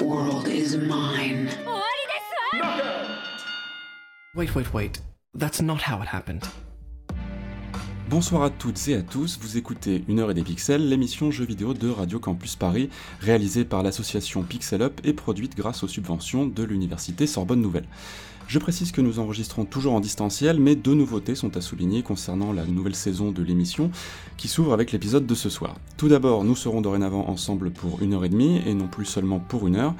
world is mine. Wait, wait, wait. That's not how it happened. Bonsoir à toutes et à tous, vous écoutez Une heure et des pixels, l'émission jeux vidéo de Radio Campus Paris, réalisée par l'association Pixel Up et produite grâce aux subventions de l'université Sorbonne Nouvelle. Je précise que nous enregistrons toujours en distanciel, mais deux nouveautés sont à souligner concernant la nouvelle saison de l'émission, qui s'ouvre avec l'épisode de ce soir. Tout d'abord, nous serons dorénavant ensemble pour une heure et demie, et non plus seulement pour une heure.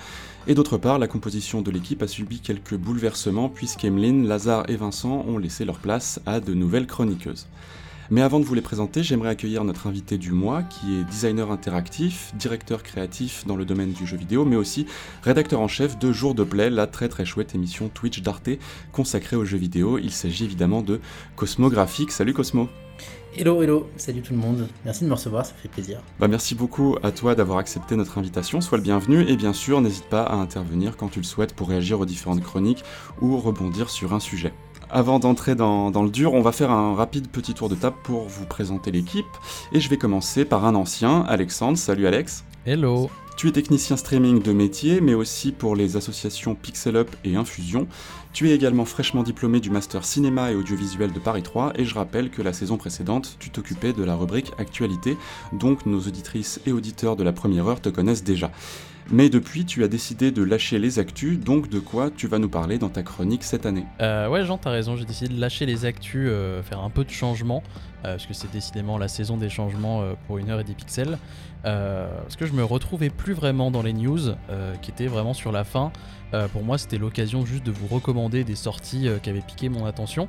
Et d'autre part, la composition de l'équipe a subi quelques bouleversements, puisqu'Emeline, Lazare et Vincent ont laissé leur place à de nouvelles chroniqueuses. Mais avant de vous les présenter, j'aimerais accueillir notre invité du mois, qui est designer interactif, directeur créatif dans le domaine du jeu vidéo, mais aussi rédacteur en chef de Jour de Play, la très très chouette émission Twitch d'Arte consacrée aux jeux vidéo. Il s'agit évidemment de Cosmographique. Salut Cosmo Hello, hello, salut tout le monde. Merci de me recevoir, ça fait plaisir. Bah merci beaucoup à toi d'avoir accepté notre invitation, sois le bienvenu et bien sûr n'hésite pas à intervenir quand tu le souhaites pour réagir aux différentes chroniques ou rebondir sur un sujet. Avant d'entrer dans, dans le dur, on va faire un rapide petit tour de table pour vous présenter l'équipe et je vais commencer par un ancien, Alexandre. Salut Alex. Hello. Tu es technicien streaming de métier, mais aussi pour les associations Pixel Up et Infusion. Tu es également fraîchement diplômé du Master Cinéma et Audiovisuel de Paris 3, et je rappelle que la saison précédente, tu t'occupais de la rubrique Actualité, donc nos auditrices et auditeurs de la première heure te connaissent déjà. Mais depuis, tu as décidé de lâcher les actus, donc de quoi tu vas nous parler dans ta chronique cette année? Euh, Ouais, Jean, t'as raison, j'ai décidé de lâcher les actus, euh, faire un peu de changement, euh, parce que c'est décidément la saison des changements euh, pour une heure et des pixels. Parce que je me retrouvais plus vraiment dans les news, qui étaient vraiment sur la fin. pour moi, c'était l'occasion juste de vous recommander des sorties qui avaient piqué mon attention.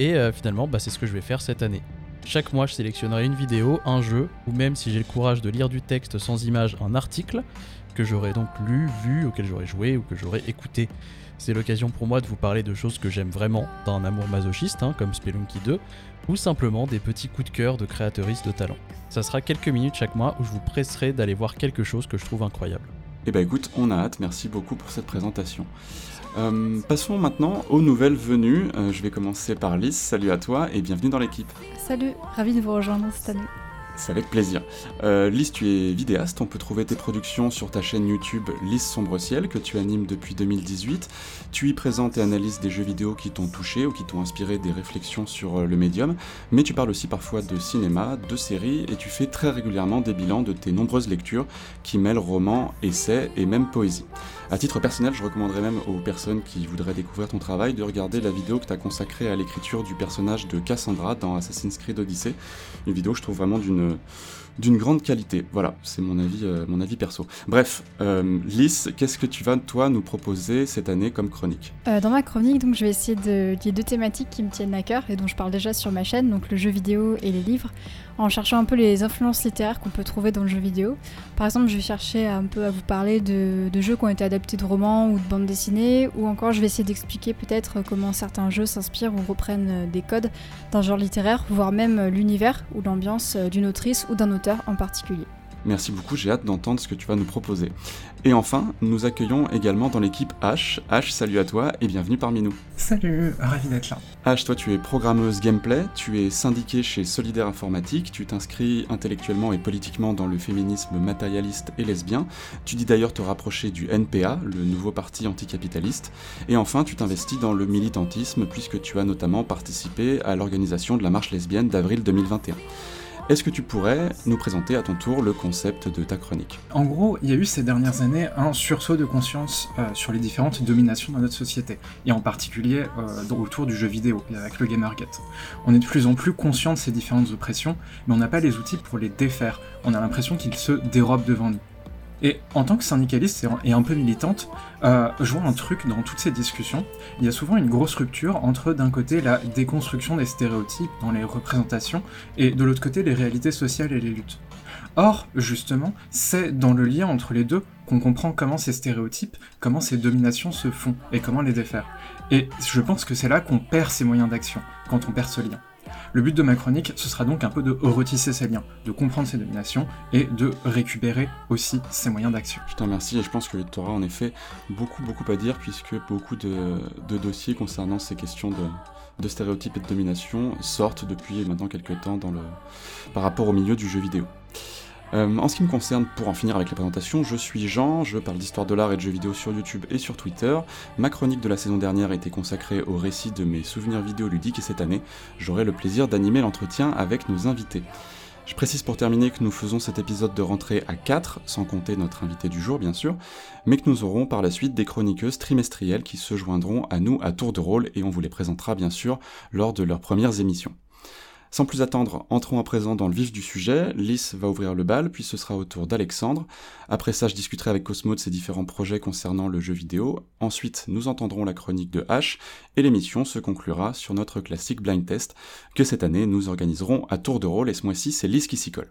Et finalement, bah, c'est ce que je vais faire cette année. Chaque mois, je sélectionnerai une vidéo, un jeu, ou même si j'ai le courage de lire du texte sans image, un article que j'aurais donc lu, vu, auquel j'aurais joué ou que j'aurais écouté. C'est l'occasion pour moi de vous parler de choses que j'aime vraiment, d'un amour masochiste, hein, comme Spelunky 2, ou simplement des petits coups de cœur de créateuristes de talent. Ça sera quelques minutes chaque mois où je vous presserai d'aller voir quelque chose que je trouve incroyable. Eh bah écoute, on a hâte, merci beaucoup pour cette présentation. Euh, passons maintenant aux nouvelles venues. Euh, je vais commencer par Lys, salut à toi et bienvenue dans l'équipe. Salut, ravi de vous rejoindre cette année. C'est avec plaisir. Euh, tu es vidéaste, on peut trouver tes productions sur ta chaîne YouTube Lys Sombre Ciel que tu animes depuis 2018. Tu y présentes et analyses des jeux vidéo qui t'ont touché ou qui t'ont inspiré des réflexions sur euh, le médium, mais tu parles aussi parfois de cinéma, de séries et tu fais très régulièrement des bilans de tes nombreuses lectures qui mêlent romans, essais et même poésie. À titre personnel, je recommanderais même aux personnes qui voudraient découvrir ton travail de regarder la vidéo que tu as consacrée à l'écriture du personnage de Cassandra dans Assassin's Creed Odyssey. Une vidéo que je trouve vraiment d'une d'une grande qualité. Voilà, c'est mon avis, euh, mon avis perso. Bref, euh, Lys, qu'est-ce que tu vas toi nous proposer cette année comme chronique? Euh, Dans ma chronique, donc, je vais essayer de lier deux thématiques qui me tiennent à cœur et dont je parle déjà sur ma chaîne, donc le jeu vidéo et les livres, en cherchant un peu les influences littéraires qu'on peut trouver dans le jeu vidéo. Par exemple, je vais chercher un peu à vous parler de, jeux qui ont été adaptés de romans ou de bandes dessinées, ou encore je vais essayer d'expliquer peut-être comment certains jeux s'inspirent ou reprennent des codes d'un genre littéraire, voire même l'univers ou l'ambiance d'une autrice ou d'un auteur en particulier. Merci beaucoup, j'ai hâte d'entendre ce que tu vas nous proposer. Et enfin, nous accueillons également dans l'équipe H. H, salut à toi et bienvenue parmi nous. Salut, ravi d'être là. H, toi tu es programmeuse gameplay, tu es syndiquée chez Solidaire Informatique, tu t'inscris intellectuellement et politiquement dans le féminisme matérialiste et lesbien, tu dis d'ailleurs te rapprocher du NPA, le nouveau parti anticapitaliste, et enfin tu t'investis dans le militantisme puisque tu as notamment participé à l'organisation de la marche lesbienne d'avril 2021. Est-ce que tu pourrais nous présenter à ton tour le concept de ta chronique? En gros, il y a eu ces dernières années un sursaut de conscience euh, sur les différentes dominations dans notre société, et en particulier euh, autour du jeu vidéo, avec le Gamergate. On est de plus en plus conscient de ces différentes oppressions, mais on n'a pas les outils pour les défaire. On a l'impression qu'ils se dérobent devant nous. Et en tant que syndicaliste et un peu militante, euh, je vois un truc dans toutes ces discussions. Il y a souvent une grosse rupture entre d'un côté la déconstruction des stéréotypes dans les représentations et de l'autre côté les réalités sociales et les luttes. Or, justement, c'est dans le lien entre les deux qu'on comprend comment ces stéréotypes, comment ces dominations se font et comment les défaire. Et je pense que c'est là qu'on perd ses moyens d'action, quand on perd ce lien. Le but de ma chronique, ce sera donc un peu de retisser ces liens, de comprendre ces dominations et de récupérer aussi ces moyens d'action. Je te remercie et je pense que tu auras en effet beaucoup beaucoup à dire puisque beaucoup de, dossiers concernant ces questions de, stéréotypes et de domination sortent depuis maintenant quelques temps dans le, par rapport au milieu du jeu vidéo. Euh, en ce qui me concerne, pour en finir avec les présentations, je suis Jean, je parle d'histoire de l'art et de jeux vidéo sur YouTube et sur Twitter. Ma chronique de la saison dernière a été consacrée au récit de mes souvenirs vidéoludiques et cette année, j'aurai le plaisir d'animer l'entretien avec nos invités. Je précise pour terminer que nous faisons cet épisode de rentrée à 4, sans compter notre invité du jour bien sûr, mais que nous aurons par la suite des chroniqueuses trimestrielles qui se joindront à nous à tour de rôle et on vous les présentera bien sûr lors de leurs premières émissions. Sans plus attendre, entrons à présent dans le vif du sujet. Lys va ouvrir le bal, puis ce sera au tour d'Alexandre. Après ça, je discuterai avec Cosmo de ses différents projets concernant le jeu vidéo. Ensuite, nous entendrons la chronique de H, et l'émission se conclura sur notre classique blind test, que cette année nous organiserons à tour de rôle, et ce mois-ci, c'est Lys qui s'y colle.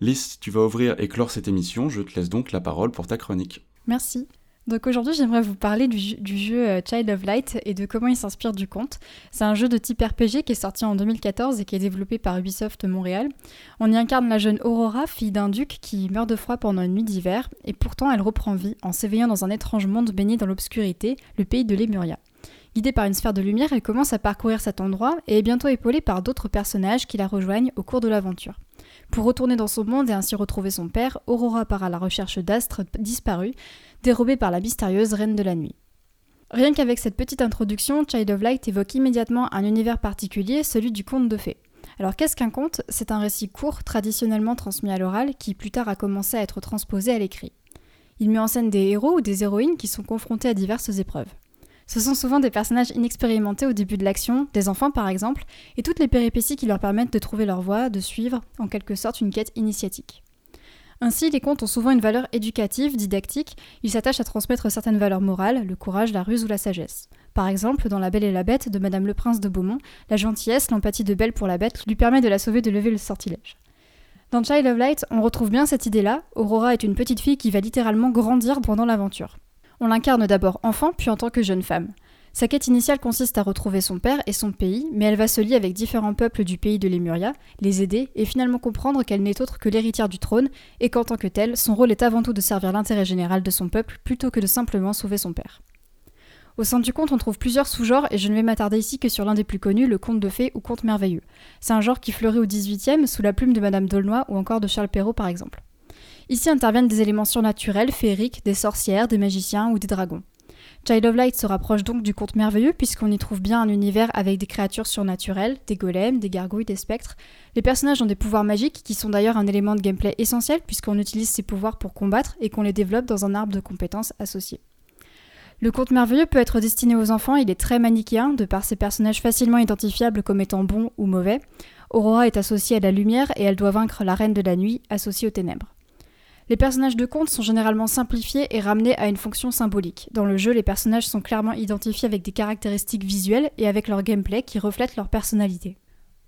Lys, tu vas ouvrir et clore cette émission, je te laisse donc la parole pour ta chronique. Merci. Donc aujourd'hui, j'aimerais vous parler du, jeu euh, Child of Light et de comment il s'inspire du conte. C'est un jeu de type RPG qui est sorti en 2014 et qui est développé par Ubisoft Montréal. On y incarne la jeune Aurora, fille d'un duc qui meurt de froid pendant une nuit d'hiver, et pourtant elle reprend vie en s'éveillant dans un étrange monde baigné dans l'obscurité, le pays de Lemuria. Guidée par une sphère de lumière, elle commence à parcourir cet endroit et est bientôt épaulée par d'autres personnages qui la rejoignent au cours de l'aventure. Pour retourner dans son monde et ainsi retrouver son père, Aurora part à la recherche d'astres disparus, dérobés par la mystérieuse Reine de la Nuit. Rien qu'avec cette petite introduction, Child of Light évoque immédiatement un univers particulier, celui du conte de fées. Alors qu'est-ce qu'un conte? C'est un récit court, traditionnellement transmis à l'oral, qui plus tard a commencé à être transposé à l'écrit. Il met en scène des héros ou des héroïnes qui sont confrontés à diverses épreuves. Ce sont souvent des personnages inexpérimentés au début de l'action, des enfants par exemple, et toutes les péripéties qui leur permettent de trouver leur voie, de suivre, en quelque sorte, une quête initiatique. Ainsi, les contes ont souvent une valeur éducative, didactique, ils s'attachent à transmettre certaines valeurs morales, le courage, la ruse ou la sagesse. Par exemple, dans La Belle et la Bête de Madame le Prince de Beaumont, la gentillesse, l'empathie de Belle pour la bête lui permet de la sauver de lever le sortilège. Dans Child of Light, on retrouve bien cette idée-là, Aurora est une petite fille qui va littéralement grandir pendant l'aventure. On l'incarne d'abord enfant, puis en tant que jeune femme. Sa quête initiale consiste à retrouver son père et son pays, mais elle va se lier avec différents peuples du pays de Lemuria, les aider et finalement comprendre qu'elle n'est autre que l'héritière du trône et qu'en tant que telle, son rôle est avant tout de servir l'intérêt général de son peuple plutôt que de simplement sauver son père. Au sein du conte, on trouve plusieurs sous-genres et je ne vais m'attarder ici que sur l'un des plus connus, le conte de fées ou conte merveilleux. C'est un genre qui fleurit au XVIIIe sous la plume de Madame Dolnoy ou encore de Charles Perrault par exemple. Ici interviennent des éléments surnaturels, féeriques, des sorcières, des magiciens ou des dragons. Child of Light se rapproche donc du conte merveilleux puisqu'on y trouve bien un univers avec des créatures surnaturelles, des golems, des gargouilles, des spectres. Les personnages ont des pouvoirs magiques qui sont d'ailleurs un élément de gameplay essentiel puisqu'on utilise ces pouvoirs pour combattre et qu'on les développe dans un arbre de compétences associé. Le conte merveilleux peut être destiné aux enfants, il est très manichéen de par ses personnages facilement identifiables comme étant bons ou mauvais. Aurora est associée à la lumière et elle doit vaincre la reine de la nuit associée aux ténèbres. Les personnages de conte sont généralement simplifiés et ramenés à une fonction symbolique. Dans le jeu, les personnages sont clairement identifiés avec des caractéristiques visuelles et avec leur gameplay qui reflètent leur personnalité.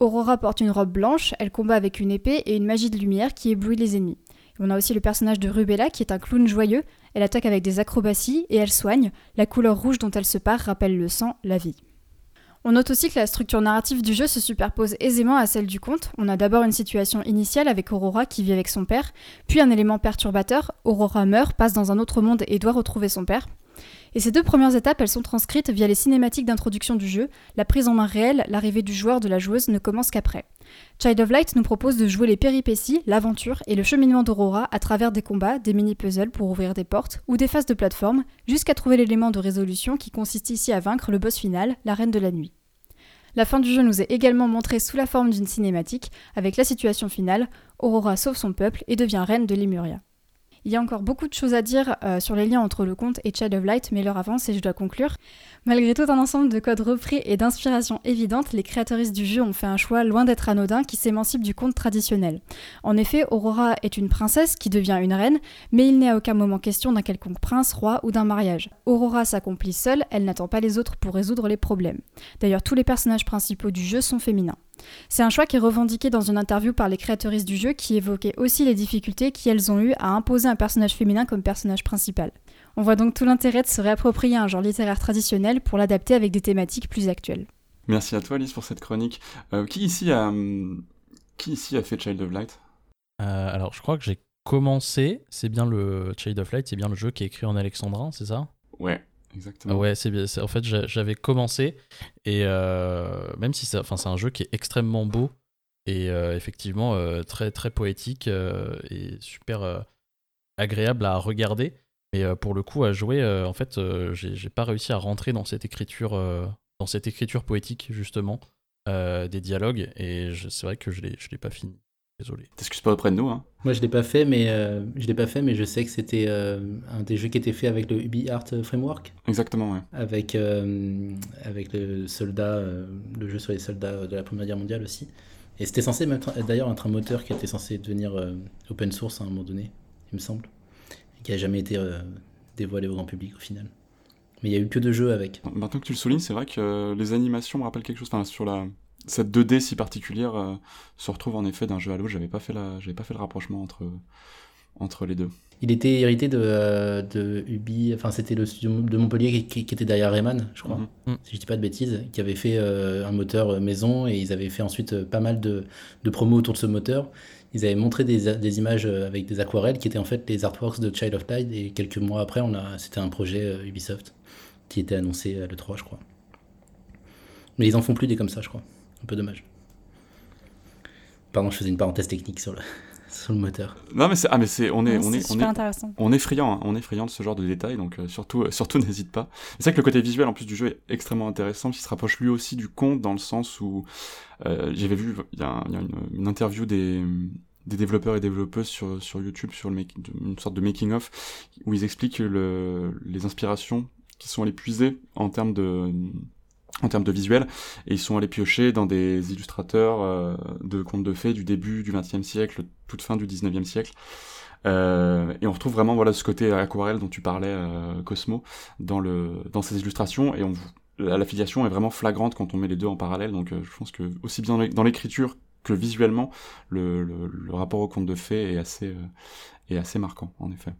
Aurora porte une robe blanche, elle combat avec une épée et une magie de lumière qui éblouit les ennemis. On a aussi le personnage de Rubella qui est un clown joyeux, elle attaque avec des acrobaties et elle soigne, la couleur rouge dont elle se pare rappelle le sang, la vie. On note aussi que la structure narrative du jeu se superpose aisément à celle du conte. On a d'abord une situation initiale avec Aurora qui vit avec son père, puis un élément perturbateur, Aurora meurt, passe dans un autre monde et doit retrouver son père. Et ces deux premières étapes, elles sont transcrites via les cinématiques d'introduction du jeu. La prise en main réelle, l'arrivée du joueur, de la joueuse ne commence qu'après. Child of Light nous propose de jouer les péripéties, l'aventure et le cheminement d'Aurora à travers des combats, des mini-puzzles pour ouvrir des portes ou des phases de plateforme, jusqu'à trouver l'élément de résolution qui consiste ici à vaincre le boss final, la Reine de la Nuit. La fin du jeu nous est également montrée sous la forme d'une cinématique, avec la situation finale, Aurora sauve son peuple et devient reine de Lemuria. Il y a encore beaucoup de choses à dire euh, sur les liens entre le conte et Child of Light, mais l'heure avance et je dois conclure. Malgré tout un ensemble de codes repris et d'inspiration évidentes, les créatrices du jeu ont fait un choix loin d'être anodin qui s'émancipe du conte traditionnel. En effet, Aurora est une princesse qui devient une reine, mais il n'est à aucun moment question d'un quelconque prince, roi ou d'un mariage. Aurora s'accomplit seule, elle n'attend pas les autres pour résoudre les problèmes. D'ailleurs, tous les personnages principaux du jeu sont féminins. C'est un choix qui est revendiqué dans une interview par les créatrices du jeu qui évoquait aussi les difficultés qu'elles ont eues à imposer un personnage féminin comme personnage principal. On voit donc tout l'intérêt de se réapproprier un genre littéraire traditionnel pour l'adapter avec des thématiques plus actuelles. Merci à toi Alice pour cette chronique. Euh, qui, ici a, qui ici a fait Child of Light? Euh, Alors je crois que j'ai commencé, c'est bien le Child of Light, c'est bien le jeu qui est écrit en alexandrin, c'est ça? Ouais, exactement. ouais, c'est bien. En fait, j'avais commencé et euh, même si c'est, enfin, c'est un jeu qui est extrêmement beau et effectivement très très poétique et super agréable à regarder. Mais euh, pour le coup, à jouer, euh, en fait, euh, j'ai pas réussi à rentrer dans cette écriture, dans cette écriture poétique justement des dialogues, et c'est vrai que je l'ai pas fini. Désolé. T'excuses pas auprès de nous, hein Moi, je l'ai pas fait, mais je l'ai pas fait, mais je sais que c'était un des jeux qui était fait avec le UbiArt Framework. Exactement, ouais. Avec avec le soldat, le jeu sur les soldats de la Première Guerre mondiale aussi. Et c'était censé être d'ailleurs être un moteur qui était censé devenir open source à un moment donné, il me semble qui a jamais été euh, dévoilé au grand public au final. Mais il y a eu que deux jeux avec. Maintenant que tu le soulignes, c'est vrai que euh, les animations me rappellent quelque chose. Sur la cette 2D si particulière euh, se retrouve en effet d'un jeu à l'autre. J'avais pas fait la, j'avais pas fait le rapprochement entre les deux. Il était hérité de, de Ubi, enfin c'était le studio de Montpellier qui, était derrière Rayman, je crois, mhm. si je dis pas de bêtises, qui avait fait un moteur maison et ils avaient fait ensuite pas mal de, de promos autour de ce moteur ils avaient montré des, des, images euh, avec des aquarelles qui étaient en fait les artworks de Child of Light et quelques mois après on a c'était un projet euh, Ubisoft qui était annoncé à l'E3 je crois. Mais ils en font plus des comme ça je crois. Un peu dommage. Pardon, je faisais une parenthèse technique sur le, sur le moteur. Non mais c'est ah mais c'est on est on est on est, on est friand hein. on est friand de ce genre de détails donc euh, surtout surtout n'hésite pas. C'est vrai que le côté visuel en plus du jeu est extrêmement intéressant, qui se rapproche lui aussi du conte dans le sens où j'avais vu il y a, y a une, une, interview des des développeurs et développeuses sur, sur YouTube, sur le une sorte de making-of, où ils expliquent le, les inspirations qui sont allées puiser en termes de en termes de visuel, et ils sont allés piocher dans des illustrateurs euh, de contes de fées du début du XXe siècle, toute fin du XIXe siècle. Euh, et on retrouve vraiment voilà ce côté aquarelle dont tu parlais, euh, Cosmo, dans le dans ces illustrations, et on l'affiliation est vraiment flagrante quand on met les deux en parallèle. Donc je pense que aussi bien dans l'écriture que visuellement, le, le, rapport au conte de fées est assez, euh, est assez marquant, en effet.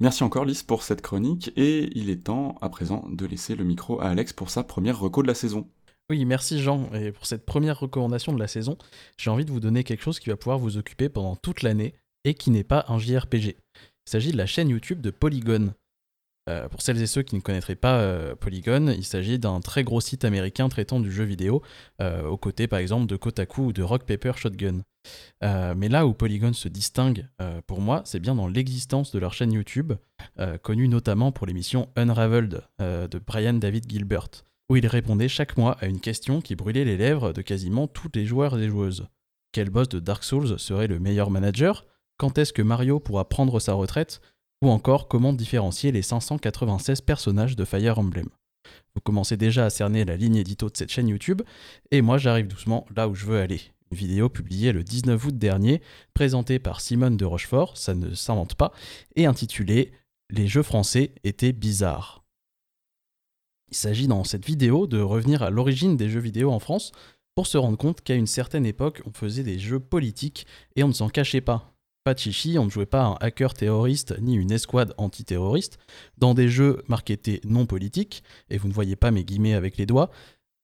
Merci encore Lys pour cette chronique, et il est temps à présent de laisser le micro à Alex pour sa première reco de la saison. Oui, merci Jean, et pour cette première recommandation de la saison, j'ai envie de vous donner quelque chose qui va pouvoir vous occuper pendant toute l'année, et qui n'est pas un JRPG. Il s'agit de la chaîne YouTube de Polygon. Euh, pour celles et ceux qui ne connaîtraient pas euh, Polygon, il s'agit d'un très gros site américain traitant du jeu vidéo, euh, aux côtés par exemple de Kotaku ou de Rock Paper Shotgun. mais là où Polygon se distingue, pour moi, c'est bien dans l'existence de leur chaîne YouTube, connue notamment pour l'émission Unraveled de Brian David Gilbert, où il répondait chaque mois à une question qui brûlait les lèvres de quasiment tous les joueurs et joueuses. Quel boss de Dark Souls serait le meilleur manager? Quand est-ce que Mario pourra prendre sa retraite? Ou encore comment différencier les 596 personnages de Fire Emblem? Vous commencez déjà à cerner la ligne édito de cette chaîne YouTube, et moi j'arrive doucement là où je veux aller. Une vidéo publiée le 19 août dernier, présentée par Simone de Rochefort, ça ne s'invente pas, et intitulée Les jeux français étaient bizarres. Il s'agit dans cette vidéo de revenir à l'origine des jeux vidéo en France pour se rendre compte qu'à une certaine époque, on faisait des jeux politiques et on ne s'en cachait pas pas chichi, on ne jouait pas un hacker terroriste ni une escouade antiterroriste dans des jeux marketés non politiques, et vous ne voyez pas mes guillemets avec les doigts.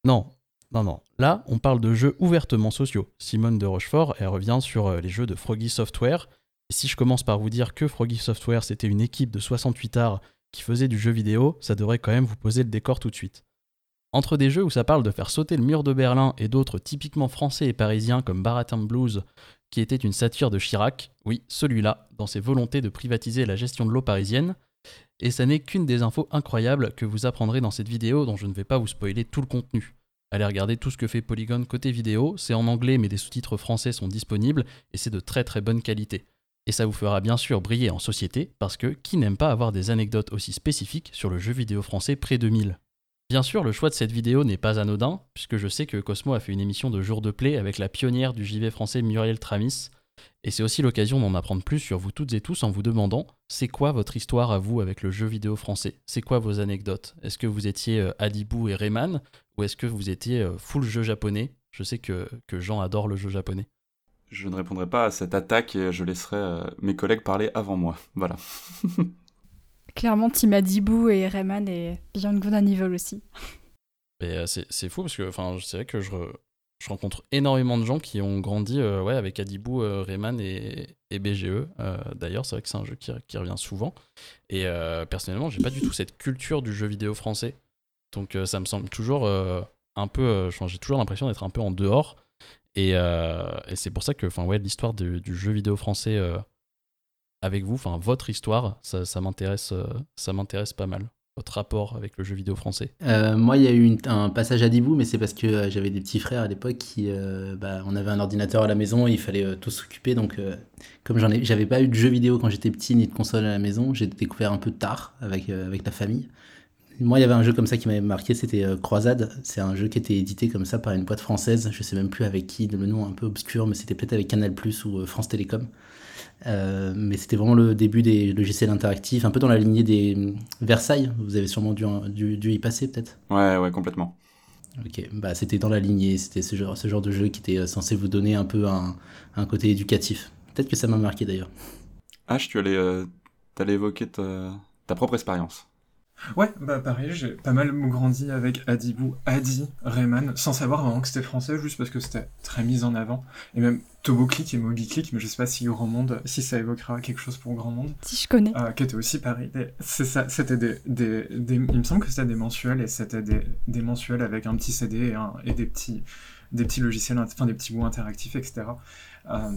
Non, non, non. Là, on parle de jeux ouvertement sociaux. Simone de Rochefort, elle revient sur euh, les jeux de Froggy Software. Si je commence par vous dire que Froggy Software, c'était une équipe de 68 arts qui faisait du jeu vidéo, ça devrait quand même vous poser le décor tout de suite. Entre des jeux où ça parle de faire sauter le mur de Berlin et d'autres typiquement français et parisiens comme Baratin Blues, qui était une satire de Chirac, oui, celui-là, dans ses volontés de privatiser la gestion de l'eau parisienne. Et ça n'est qu'une des infos incroyables que vous apprendrez dans cette vidéo dont je ne vais pas vous spoiler tout le contenu. Allez regarder tout ce que fait Polygon côté vidéo, c'est en anglais mais des sous-titres français sont disponibles et c'est de très très bonne qualité. Et ça vous fera bien sûr briller en société parce que qui n'aime pas avoir des anecdotes aussi spécifiques sur le jeu vidéo français pré-2000 Bien sûr, le choix de cette vidéo n'est pas anodin, puisque je sais que Cosmo a fait une émission de jour de play avec la pionnière du JV français Muriel Tramis, et c'est aussi l'occasion d'en apprendre plus sur vous toutes et tous en vous demandant c'est quoi votre histoire à vous avec le jeu vidéo français? C'est quoi vos anecdotes? Est-ce que vous étiez euh, Adibou et Rayman? Ou est-ce que vous étiez euh, full jeu japonais? Je sais que, que Jean adore le jeu japonais. Je ne répondrai pas à cette attaque et je laisserai mes collègues parler avant moi. Voilà. Clairement, Team Adibou et Rayman et Beyond Good and Evil aussi. Et c'est fou parce que c'est vrai que je, je rencontre énormément de gens qui ont grandi euh, ouais, avec Adibou, euh, Rayman et, BGE. Euh, d'ailleurs, c'est vrai que c'est un jeu qui, revient souvent. Et personnellement, j'ai pas du tout cette culture du jeu vidéo français. Donc ça me semble toujours un peu. j'ai toujours l'impression d'être un peu en dehors. Et, c'est pour ça que ouais, l'histoire du jeu vidéo français avec vous, votre histoire, ça, ça m'intéresse pas mal votre rapport avec le jeu vidéo français euh, Moi, il y a eu un passage à Dibou, mais c'est parce que euh, j'avais des petits frères à l'époque qui, euh, bah, on avait un ordinateur à la maison, et il fallait tous s'occuper. Donc, comme j'en ai, j'avais pas eu de jeux vidéo quand j'étais petit ni de console à la maison, j'ai découvert un peu tard avec avec la famille. Moi, il y avait un jeu comme ça qui m'avait marqué, c'était Croisade. C'est un jeu qui était édité comme ça par une boîte française. Je sais même plus avec qui, le nom un peu obscur, mais c'était peut-être avec Canal Plus ou France Télécom. Euh, mais c'était vraiment le début des logiciels interactifs, un peu dans la lignée des Versailles. Vous avez sûrement dû, dû, y passer, peut-être? Ouais, ouais, complètement. Ok, bah, c'était dans la lignée, c'était ce genre, ce genre de jeu qui était censé vous donner un peu un, un côté éducatif. Peut-être que ça m'a marqué d'ailleurs. H, tu allais, euh, allais évoquer ta, ta propre expérience. Ouais, bah pareil, j'ai pas mal grandi avec Adibou, Adi, Rayman, sans savoir vraiment que c'était français, juste parce que c'était très mis en avant. Et même Togo Click et Moby Click, mais je sais pas si Grand Monde, si ça évoquera quelque chose pour Grand Monde. Si je connais. Euh, qui était aussi pareil. C'est ça, c'était des, des, Il me semble que c'était des mensuels, et c'était des, des mensuels avec un petit CD et, et des petits des petits logiciels, enfin des petits bouts interactifs, etc. Euh,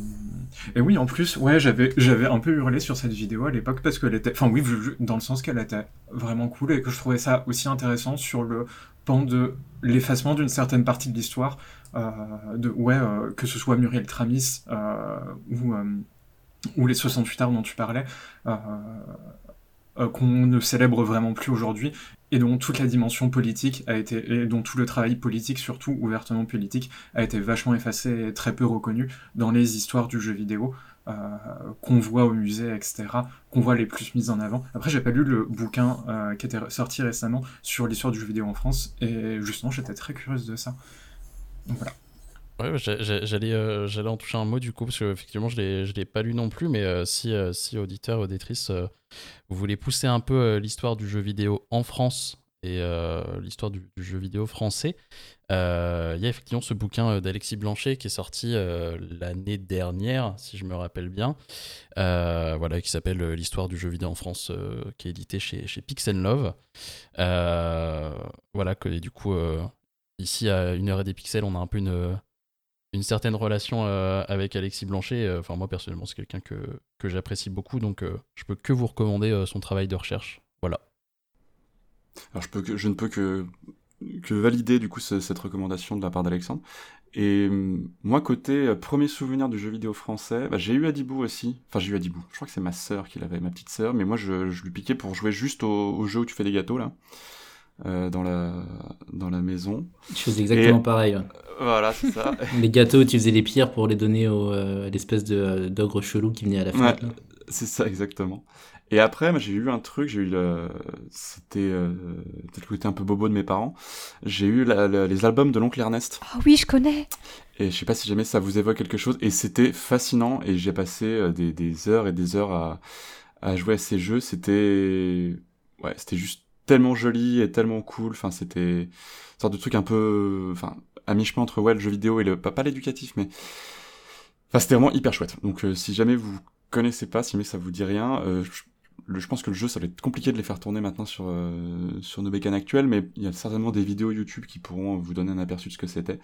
et oui, en plus, ouais, j'avais, j'avais un peu hurlé sur cette vidéo à l'époque parce qu'elle était, enfin oui, dans le sens qu'elle était vraiment cool et que je trouvais ça aussi intéressant sur le pan de l'effacement d'une certaine partie de l'histoire, euh, de ouais, euh, que ce soit Muriel Tramis ou ou les 68 arts dont tu parlais, qu'on ne célèbre vraiment plus aujourd'hui, et dont toute la dimension politique a été, et dont tout le travail politique, surtout ouvertement politique, a été vachement effacé et très peu reconnu dans les histoires du jeu vidéo. Euh, qu'on voit au musée, etc., qu'on voit les plus mises en avant. Après, j'ai pas lu le bouquin euh, qui était sorti récemment sur l'histoire du jeu vidéo en France, et justement, j'étais très curieuse de ça. Donc voilà. J'allais, euh, j'allais en toucher un mot du coup, parce qu'effectivement, je ne l'ai pas lu non plus, mais euh, si, euh, si auditeur, auditrice, vous voulez pousser un peu l'histoire du jeu vidéo en France et l'histoire du, jeu vidéo français, il y a effectivement ce bouquin d'Alexis Blanchet qui est sorti l'année dernière, si je me rappelle bien, voilà, qui s'appelle L'histoire du jeu vidéo en France, qui est édité chez, chez Pixel Love. voilà, que, du coup, ici à une heure et des pixels, on a un peu une une certaine relation euh, avec Alexis Blanchet. Euh, enfin, moi, personnellement, c'est quelqu'un que, que j'apprécie beaucoup, donc euh, je peux que vous recommander son travail de recherche. Voilà. Alors, je, ne peux que, valider, du coup, cette recommandation de la part d'Alexandre. Et moi, côté premier souvenir du jeu vidéo français, bah, j'ai eu Adibou aussi. Enfin, j'ai eu Adibou. Je crois que c'est ma sœur qui l'avait, ma petite sœur. Mais moi, je, je, lui piquais pour jouer juste au, au, jeu où tu fais des gâteaux, là. Euh, dans, la, dans la maison. Je faisais exactement pareil. Voilà, c'est ça. les gâteaux, tu faisais les pierres pour les donner au, euh, à l'espèce de, d'ogre chelou qui venait à la fin. c'est ça, exactement. Et après, j'ai eu un truc, j'ai eu le... C'était euh, peut-être le côté un peu bobo de mes parents. J'ai eu les albums de l'oncle Ernest. Ah oui, je connais. Et je sais pas si jamais ça vous évoque quelque chose. Et c'était fascinant. Et j'ai passé des, des, heures et des heures à, à jouer à ces jeux. C'était... Ouais, c'était juste tellement joli et tellement cool. Enfin, c'était sorte de truc un peu, enfin, à mi-chemin entre ouais, le jeu vidéo et le, pas, pas l'éducatif, mais, enfin, c'était vraiment hyper chouette. Donc, euh, si jamais vous connaissez pas, si jamais ça vous dit rien, euh, je, pense que le jeu, ça va être compliqué de les faire tourner maintenant sur, euh, sur nos bécanes actuelles, mais il y a certainement des vidéos YouTube qui pourront vous donner un aperçu de ce que c'était.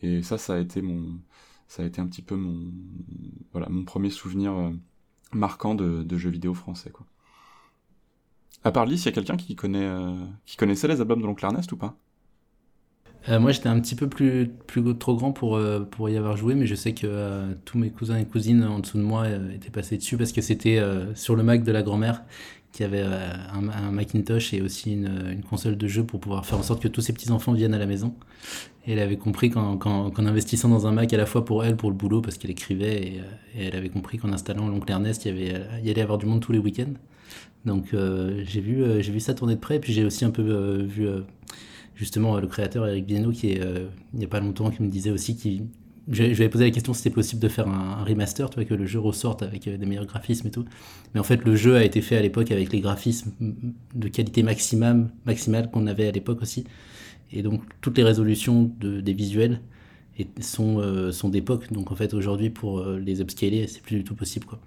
Et ça, ça a été mon, ça a été un petit peu mon, voilà, mon premier souvenir marquant de, de jeux vidéo français, quoi. À part Lys, il y a quelqu'un qui, connaît, euh, qui connaissait les albums de l'oncle Ernest ou pas? Euh, moi, j'étais un petit peu plus, trop grand pour, euh, pour y avoir joué, mais je sais que tous mes cousins et cousines en dessous de moi étaient passés dessus parce que c'était sur le Mac de la grand-mère qui avait un, Macintosh et aussi une, console de jeu pour pouvoir faire en sorte que tous ses petits-enfants viennent à la maison. Elle avait compris qu'en investissant dans un Mac à la fois pour elle, pour le boulot, parce qu'elle écrivait, et, et, elle avait compris qu'en installant l'oncle Ernest, il y, avait, il y allait avoir du monde tous les week-ends. Donc euh, j'ai vu, euh, j'ai vu ça tourner de près, puis j'ai aussi un peu euh, vu justement le créateur Eric Bieno qui est il n'y a pas longtemps qui me disait aussi qu'il je, je vais poser la question si c'était possible de faire un, remaster, tu vois, que le jeu ressorte avec des meilleurs graphismes et tout. Mais en fait, le jeu a été fait à l'époque avec les graphismes de qualité maximum, maximale qu'on avait à l'époque aussi. Et donc, toutes les résolutions de, des visuels sont, sont d'époque. Donc, en fait, aujourd'hui, pour les upscaler, c'est plus du tout possible, quoi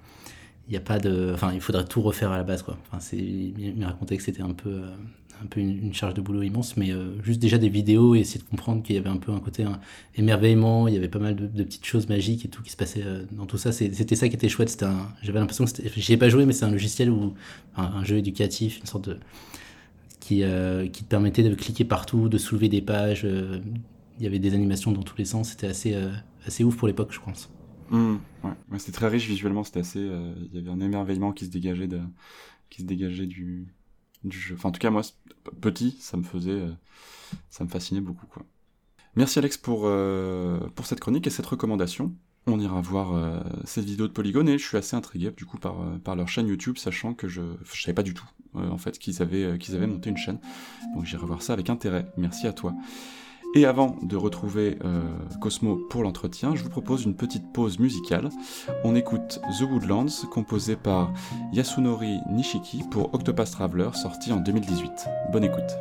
il a pas de enfin il faudrait tout refaire à la base quoi. Enfin c'est il m'a raconté que c'était un peu euh, un peu une, charge de boulot immense mais euh, juste déjà des vidéos et essayer de comprendre qu'il y avait un peu un côté émerveillement il y avait pas mal de, petites choses magiques et tout qui se passait euh, dans tout ça. C'était ça qui était chouette c'était j'avais l'impression que j'y ai pas joué mais c'est un logiciel ou un, jeu éducatif une sorte de qui qui te permettait de cliquer partout de soulever des pages il y avait des animations dans tous les sens c'était assez assez ouf pour l'époque je pense Ouais. c'était très riche visuellement, c'était assez. Euh, il y avait un émerveillement qui se dégageait, de, qui se dégageait du, du jeu. Enfin, en tout cas, moi, petit, ça me faisait. Euh, ça me fascinait beaucoup, quoi. Merci Alex pour, euh, pour cette chronique et cette recommandation. On ira voir cette vidéo de Polygone et je suis assez intrigué du coup par, par leur chaîne YouTube, sachant que je ne savais pas du tout en fait qu'ils avaient, qu'ils avaient monté une chaîne. Donc j'irai voir ça avec intérêt. Merci à toi. Et avant de retrouver euh, Cosmo pour l'entretien, je vous propose une petite pause musicale. On écoute The Woodlands, composé par Yasunori Nishiki pour Octopus Traveler, sorti en 2018. Bonne écoute.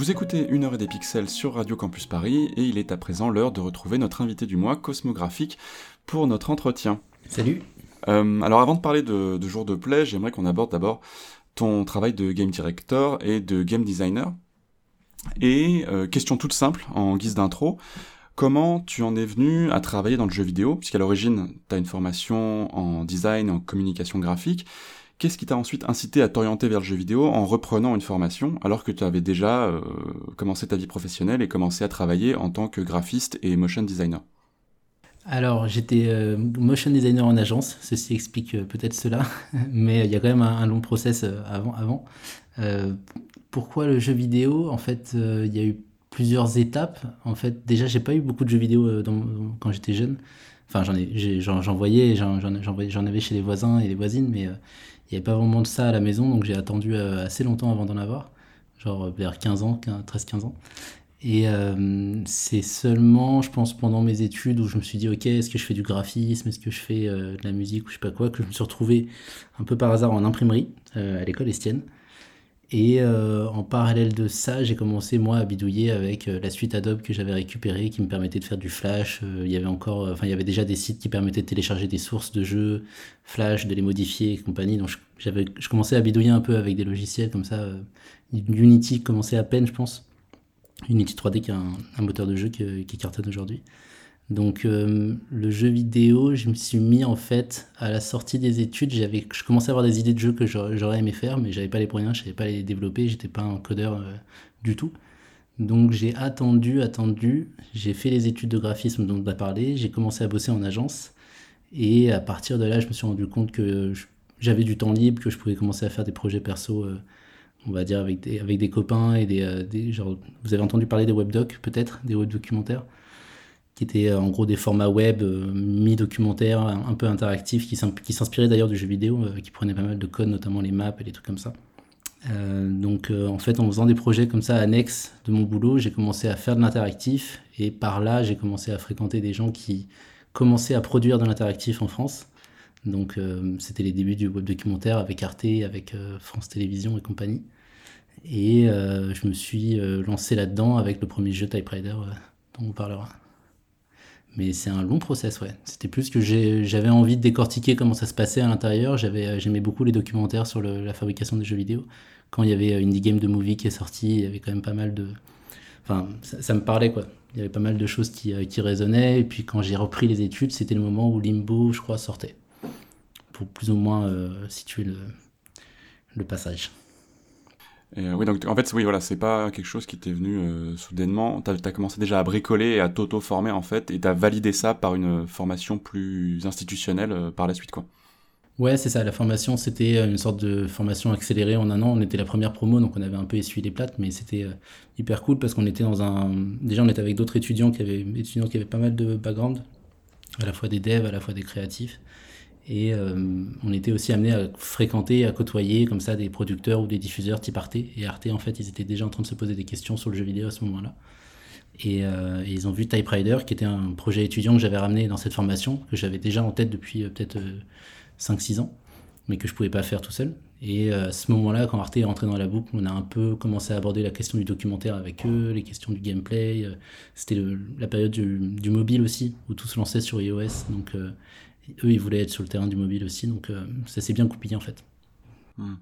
Vous écoutez Une heure et des pixels sur Radio Campus Paris et il est à présent l'heure de retrouver notre invité du mois, Cosmographique, pour notre entretien. Salut euh, Alors avant de parler de, de jour de play, j'aimerais qu'on aborde d'abord ton travail de game director et de game designer. Et question toute simple, en guise d'intro, comment tu en es venu à travailler dans le jeu vidéo? Puisqu'à l'origine, tu as une formation en design, en communication graphique. Qu'est-ce qui t'a ensuite incité à t'orienter vers le jeu vidéo en reprenant une formation alors que tu avais déjà euh, commencé ta vie professionnelle et commencé à travailler en tant que graphiste et motion designer? Alors, j'étais euh, motion designer en agence, ceci explique euh, peut-être cela, mais il y a quand même un, long process avant. pourquoi le jeu vidéo? En fait, il y a eu plusieurs étapes. En fait, déjà, j'ai pas eu beaucoup de jeux vidéo quand j'étais jeune. Enfin, j'en j'en voyais, j'en avais chez les voisins et les voisines, mais il n'y avait pas vraiment de ça à la maison, donc j'ai attendu euh, assez longtemps avant d'en avoir, genre euh, vers 15 ans, 13-15 ans. Et euh, c'est seulement, je pense, pendant mes études où je me suis dit, ok, est-ce que je fais du graphisme, est-ce que je fais de la musique ou je sais pas quoi, que je me suis retrouvé un peu par hasard en imprimerie à l'école Estienne. Et euh, en parallèle de ça, j'ai commencé moi à bidouiller avec euh, la suite Adobe que j'avais récupérée, qui me permettait de faire du Flash. Euh, il y avait encore, enfin il y avait déjà des sites qui permettaient de télécharger des sources de jeux Flash, de les modifier et compagnie. Donc j'avais, je commençais à bidouiller un peu avec des logiciels comme ça. Unity commençait à peine, je pense. Unity 3D qui est un, moteur de jeu qui, qui cartonne aujourd'hui. Donc euh, le jeu vidéo, je me suis mis en fait à la sortie des études, j'avais, je commençais à avoir des idées de jeux que j'aurais aimé faire, mais j'avais pas les moyens, je savais pas les développer, j'étais pas un codeur euh, du tout. Donc j'ai attendu, attendu, j'ai fait les études de graphisme dont on a parlé, j'ai commencé à bosser en agence, et à partir de là, je me suis rendu compte que j'avais du temps libre, que je pouvais commencer à faire des projets perso, euh, on va dire avec des, avec des copains et des, des vous avez entendu parler des webdocs peut-être, des web documentaires qui étaient euh, en gros des formats web euh, mi-documentaires, un, peu interactifs, qui s'inspiraient d'ailleurs du jeu vidéo, euh, qui prenaient pas mal de codes, notamment les maps et des trucs comme ça. donc en fait, en faisant des projets comme ça annexes de mon boulot, j'ai commencé à faire de l'interactif et par là, j'ai commencé à fréquenter des gens qui commençaient à produire de l'interactif en France. Donc c'était les débuts du web documentaire avec Arte, avec France Télévisions et compagnie. Et je me suis lancé là-dedans avec le premier jeu Typewriter dont on parlera. Mais c'est un long process, ouais. C'était plus que j'avais envie de décortiquer comment ça se passait à l'intérieur. Euh, j'aimais beaucoup les documentaires sur la fabrication des jeux vidéo. Quand il y avait euh, Indie Game de Movie qui est sorti, il y avait quand même pas mal de. Enfin, ça, me parlait, quoi. Il y avait pas mal de choses qui, euh, qui résonnaient. Et puis quand j'ai repris les études, c'était le moment où Limbo, je crois, sortait. Pour plus ou moins situer le, le passage. Euh, oui, donc en fait, oui, voilà, c'est pas quelque chose qui t'est venu euh, soudainement. T'as as commencé déjà à bricoler et à t'auto-former en fait, et t'as validé ça par une formation plus institutionnelle euh, par la suite, quoi. Ouais, c'est ça. La formation, c'était une sorte de formation accélérée en un an. On était la première promo, donc on avait un peu essuyé les plates, mais c'était hyper cool parce qu'on était dans un. Déjà, on était avec d'autres étudiants étudiants qui avaient pas mal de background, à la fois des devs, à la fois des créatifs. Et euh, on était aussi amené à fréquenter, à côtoyer comme ça des producteurs ou des diffuseurs type Arte. Et Arte, en fait, ils étaient déjà en train de se poser des questions sur le jeu vidéo à ce moment-là. Et, euh, ils ont vu Typewriter, qui était un projet étudiant que j'avais ramené dans cette formation, que j'avais déjà en tête depuis euh, peut-être 5-6 ans, mais que je pouvais pas faire tout seul. Et à ce moment-là, quand Arte est rentré dans la boucle, on a un peu commencé à aborder la question du documentaire avec eux, les questions du gameplay. C'était la période du, du, mobile aussi, où tout se lançait sur iOS. Donc eux, ils voulaient être sur le terrain du mobile aussi, donc euh, ça s'est bien coupillé en fait. Hmm.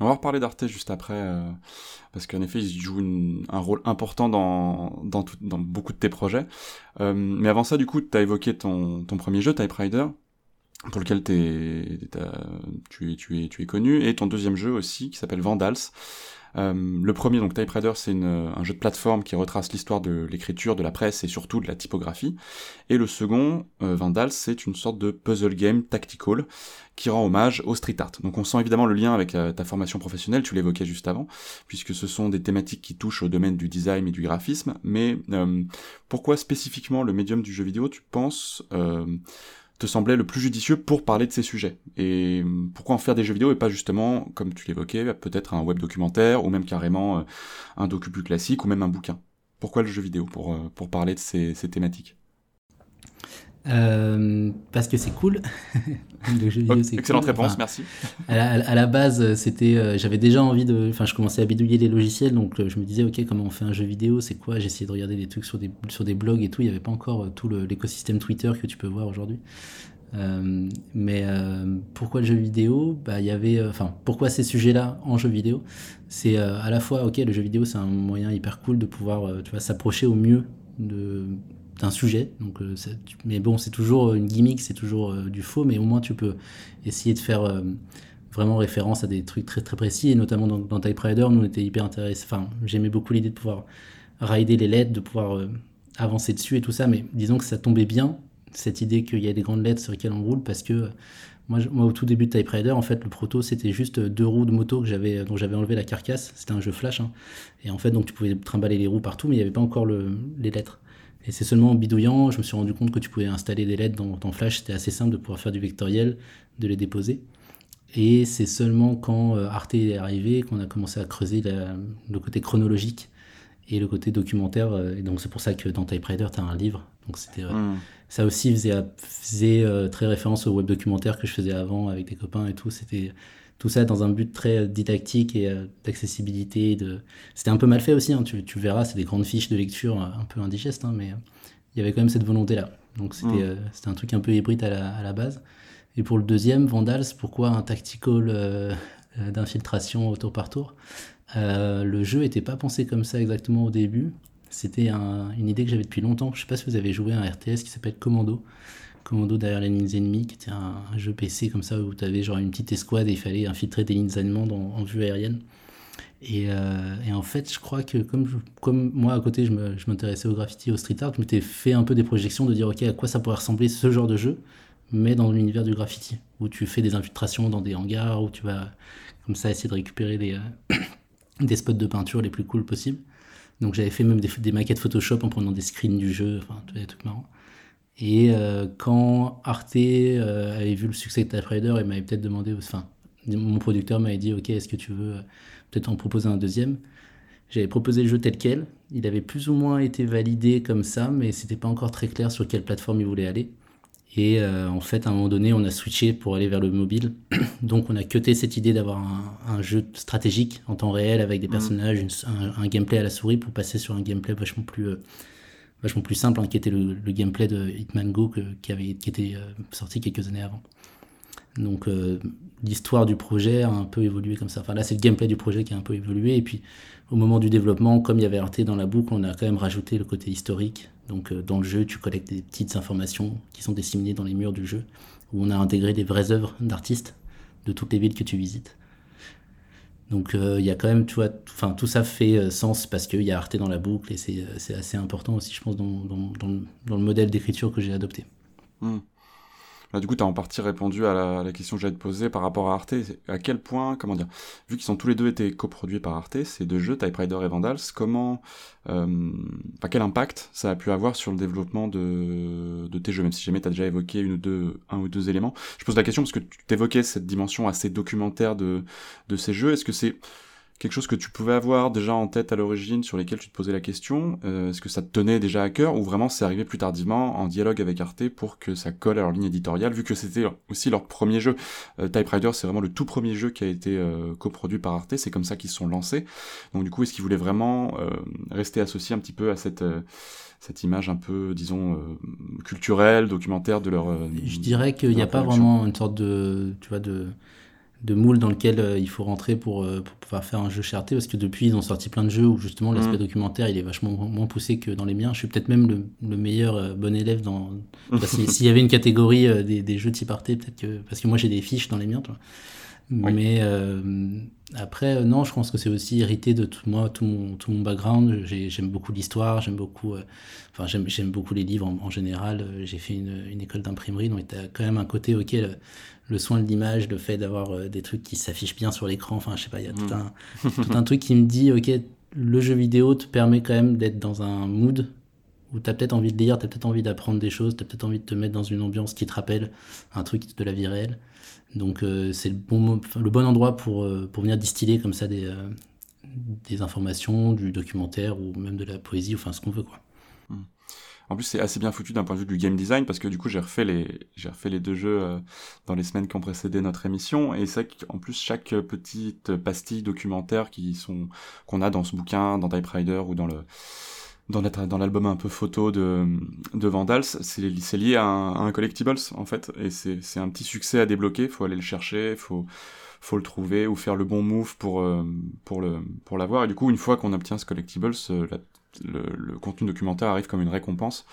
On va reparler d'Arte juste après, euh, parce qu'en effet, ils jouent un rôle important dans, dans, beaucoup de tes projets. Euh, mais avant ça, du coup, tu as évoqué ton, ton premier jeu, Typewriter, pour lequel tu, es, tu, es, tu es connu, et ton deuxième jeu aussi, qui s'appelle Vandals. Euh, le premier, donc Typewriter, c'est un jeu de plateforme qui retrace l'histoire de l'écriture, de la presse et surtout de la typographie. Et le second, euh, Vandals, c'est une sorte de puzzle game tactical qui rend hommage au street art. Donc on sent évidemment le lien avec euh, ta formation professionnelle, tu l'évoquais juste avant, puisque ce sont des thématiques qui touchent au domaine du design et du graphisme. Mais pourquoi spécifiquement le médium du jeu vidéo, tu penses te semblait le plus judicieux pour parler de ces sujets. Et pourquoi en faire des jeux vidéo et pas justement, comme tu l'évoquais, peut-être un web documentaire ou même carrément euh, un docu plus classique ou même un bouquin? Pourquoi le jeu vidéo pour, euh, pour parler de ces, ces thématiques? Euh, parce que c'est cool. Excellente réponse, merci. À la, base, c'était, euh, j'avais déjà envie de, enfin, je commençais à bidouiller les logiciels, donc euh, je me disais, ok, comment on fait un jeu vidéo, c'est quoi? J'essayais de regarder des trucs sur des sur des blogs et tout. Il n'y avait pas encore tout l'écosystème Twitter que tu peux voir aujourd'hui. Mais pourquoi le jeu vidéo? Bah, il y avait, enfin, pourquoi ces sujets-là en jeu vidéo? C'est à la fois, ok, le jeu vidéo, c'est un moyen hyper cool de pouvoir, tu vois, s'approcher au mieux de d'un sujet. Donc, mais bon, c'est toujours une gimmick, c'est toujours du faux, mais au moins tu peux essayer de faire vraiment référence à des trucs très très précis, et notamment dans, Type Rider, nous on était hyper intéressés. Enfin, j'aimais beaucoup l'idée de pouvoir rider les lettres, de pouvoir avancer dessus et tout ça, mais disons que ça tombait bien cette idée qu'il y a des grandes lettres sur lesquelles on roule parce que moi, au tout début de Type Rider, en fait, le proto, c'était juste deux roues de moto que dont j'avais enlevé la carcasse. C'était un jeu flash. Hein. Et en fait, donc, tu pouvais trimballer les roues partout, mais il n'y avait pas encore le, les lettres. Et c'est seulement en bidouillant, je me suis rendu compte que tu pouvais installer des lettres dans, Flash. C'était assez simple de pouvoir faire du vectoriel, de les déposer. Et c'est seulement quand euh, Arte est arrivé qu'on a commencé à creuser le côté chronologique et le côté documentaire. Euh, et donc, c'est pour ça que dans Type Rider, tu as un livre. Donc, c'était. Euh, hmm ça aussi faisait, faisait très référence au web documentaire que je faisais avant avec des copains et tout. C'était tout ça dans un but très didactique et euh, d'accessibilité. De... C'était un peu mal fait aussi, hein. tu, tu, verras, c'est des grandes fiches de lecture un peu indigestes, hein, mais il y avait quand même cette volonté-là. Donc c'était mm. euh, c'était un truc un peu hybride à la, à la, base. Et pour le deuxième, Vandals, pourquoi un tactical d'infiltration au tour par tour? Le jeu n'était pas pensé comme ça exactement au début. C'était une idée que j'avais depuis longtemps. Je sais pas si vous avez joué à un RTS qui s'appelle Commando. Commando derrière les lignes ennemies, qui était un, jeu PC comme ça où tu avais genre une petite escouade et il fallait infiltrer des lignes allemandes en, vue aérienne. Euh, et, en fait, je crois que comme, moi à côté, je m'intéressais au graffiti, au street art, je m'étais fait un peu des projections de dire ok, à quoi ça pourrait ressembler ce genre de jeu, mais dans l'univers du graffiti, où tu fais des infiltrations dans des hangars, où tu vas comme ça essayer de récupérer des, des spots de peinture les plus cool possibles. Donc j'avais fait même des, maquettes Photoshop en prenant des screens du jeu, enfin des trucs. Et euh, quand Arte euh, avait vu le succès de Type Rider, il m'avait peut-être demandé, enfin mon producteur m'avait dit ok est-ce que tu veux euh, peut-être en proposer un deuxième? J'avais proposé le jeu tel quel, il avait plus ou moins été validé comme ça, mais c'était pas encore très clair sur quelle plateforme il voulait aller. Et euh, en fait, à un moment donné, on a switché pour aller vers le mobile. Donc, on a cuté cette idée d'avoir un, jeu stratégique en temps réel avec des mm. personnages, un, gameplay à la souris pour passer sur un gameplay vachement plus, euh, vachement plus simple, hein, qui était le, gameplay de Hitman Go qui, avait, qui était euh, sorti quelques années avant. Donc, l'histoire du projet a un peu évolué comme ça. Enfin, là, c'est le gameplay du projet qui a un peu évolué. Et puis, au moment du développement, comme il y avait Arte dans la boucle, on a quand même rajouté le côté historique donc euh, dans le jeu, tu collectes des petites informations qui sont disséminées dans les murs du jeu, où on a intégré des vraies œuvres d'artistes de toutes les villes que tu visites. Donc euh, il y a quand même, tu vois, enfin tout ça fait euh, sens parce qu'il y a Arte dans la boucle et c'est assez important aussi, je pense, dans, le modèle d'écriture que j'ai adopté. Hmm du coup, tu en partie répondu à la, question que j'allais te poser par rapport à Arte. À quel point, comment dire, vu qu'ils ont tous les deux été coproduits par Arte, ces deux jeux, Type Rider et Vandals, comment, euh, quel impact ça a pu avoir sur le développement de, de tes jeux, même si jamais tu as déjà évoqué une deux, un ou deux éléments. Je pose la question parce que tu t'évoquais cette dimension assez documentaire de, de ces jeux. Est-ce que c'est quelque chose que tu pouvais avoir déjà en tête à l'origine, sur lesquels tu te posais la question euh, Est-ce que ça te tenait déjà à cœur, ou vraiment c'est arrivé plus tardivement en dialogue avec Arte pour que ça colle à leur ligne éditoriale, vu que c'était aussi leur premier jeu? Euh, Type Rider, c'est vraiment le tout premier jeu qui a été euh, coproduit par Arte, c'est comme ça qu'ils se sont lancés. Donc du coup, est-ce qu'ils voulaient vraiment rester associés un petit peu à cette cette image un peu, disons, culturelle, documentaire de leur. Je dirais qu'il n'y a pas vraiment une sorte de, tu vois, de de moule dans lequel euh, il faut rentrer pour, euh, pour, pouvoir faire un jeu charté parce que depuis ils ont sorti plein de jeux où justement l'aspect mm. documentaire il est vachement moins poussé que dans les miens. Je suis peut-être même le, meilleur euh, bon élève dans s'il y avait une catégorie des, des, jeux type Arte peut-être que parce que moi j'ai des fiches dans les miens mais après non je pense que c'est aussi hérité de tout moi tout mon, tout mon background j'aime beaucoup l'histoire j'aime beaucoup enfin j'aime beaucoup les livres en, général j'ai fait une, une école d'imprimerie donc il y a quand même un côté auquel le soin de l'image, le fait d'avoir euh, des trucs qui s'affichent bien sur l'écran. Enfin, je sais pas, il y a tout, mm. un, tout un truc qui me dit, ok, le jeu vidéo te permet quand même d'être dans un mood où tu as peut-être envie de lire, tu as peut-être envie d'apprendre des choses, tu as peut-être envie de te mettre dans une ambiance qui te rappelle un truc de la vie réelle. Donc euh, c'est le bon, endroit pour, euh, pour venir distiller comme ça des, des informations, du documentaire ou même de la poésie, enfin ce qu'on veut. quoi. En plus, c'est assez bien foutu d'un point de vue du game design parce que du coup, j'ai refait les, j'ai refait les deux jeux euh, dans les semaines qui ont précédé notre émission et c'est qu'en plus chaque petite pastille documentaire qui sont qu'on a dans ce bouquin, dans Type Rider ou dans le dans, l'album un peu photo de, de Vandals, c'est lié à un, collectibles en fait, et c'est un petit succès à débloquer, faut aller le chercher, faut, faut le trouver ou faire le bon move pour, euh, pour, le, pour l'avoir, et du coup une fois qu'on obtient ce collectibles, euh, le, contenu documentaire arrive comme une récompense,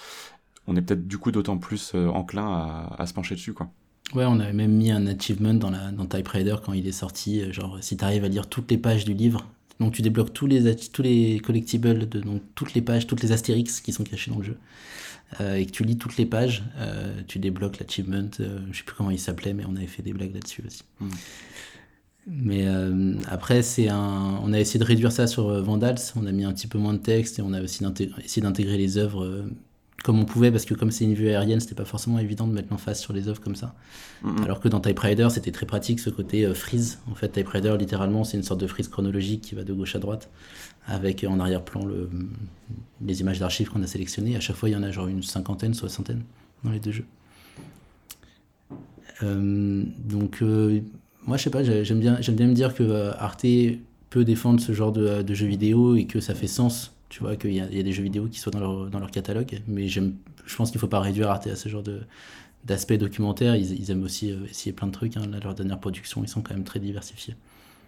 on est peut-être du coup d'autant plus euh, enclin à, se pencher dessus quoi. Ouais, on avait même mis un achievement dans, la, dans quand il est sorti, genre si tu arrives à lire toutes les pages du livre, donc tu débloques tous les, tous les collectibles, de, donc toutes les pages, toutes les astérix qui sont cachés dans le jeu. Euh, et que tu lis toutes les pages, euh, tu débloques l'achievement, euh, je sais plus comment il s'appelait, mais on avait fait des blagues là-dessus aussi. Hmm. Mais après, c'est un... on a essayé de réduire ça sur Vandals, on a mis un petit peu moins de texte et on a aussi essayé d'intégrer les œuvres comme on pouvait, parce que comme c'est une vue aérienne, c'était pas forcément évident de mettre l'emphase sur les œuvres comme ça. Alors que dans Type Rider, c'était très pratique ce côté euh, freeze. En fait, Type Rider, littéralement, c'est une sorte de frise chronologique qui va de gauche à droite, avec en arrière-plan le, les images d'archives qu'on a sélectionnées. À chaque fois, il y en a genre une cinquantaine, soixantaine dans les deux jeux. Euh, donc, euh, moi, je sais pas, j'aime bien, j'aime bien me dire que Arte peut défendre ce genre de, de jeux vidéo et que ça fait sens tu vois, qu'il y, a des jeux vidéo qui sont dans leur, dans leur catalogue, mais je pense qu'il ne faut pas réduire Arte à ce genre d'aspect documentaire. Ils, aiment aussi euh, essayer plein de trucs. Hein. leur dernière production, ils sont quand même très diversifiés.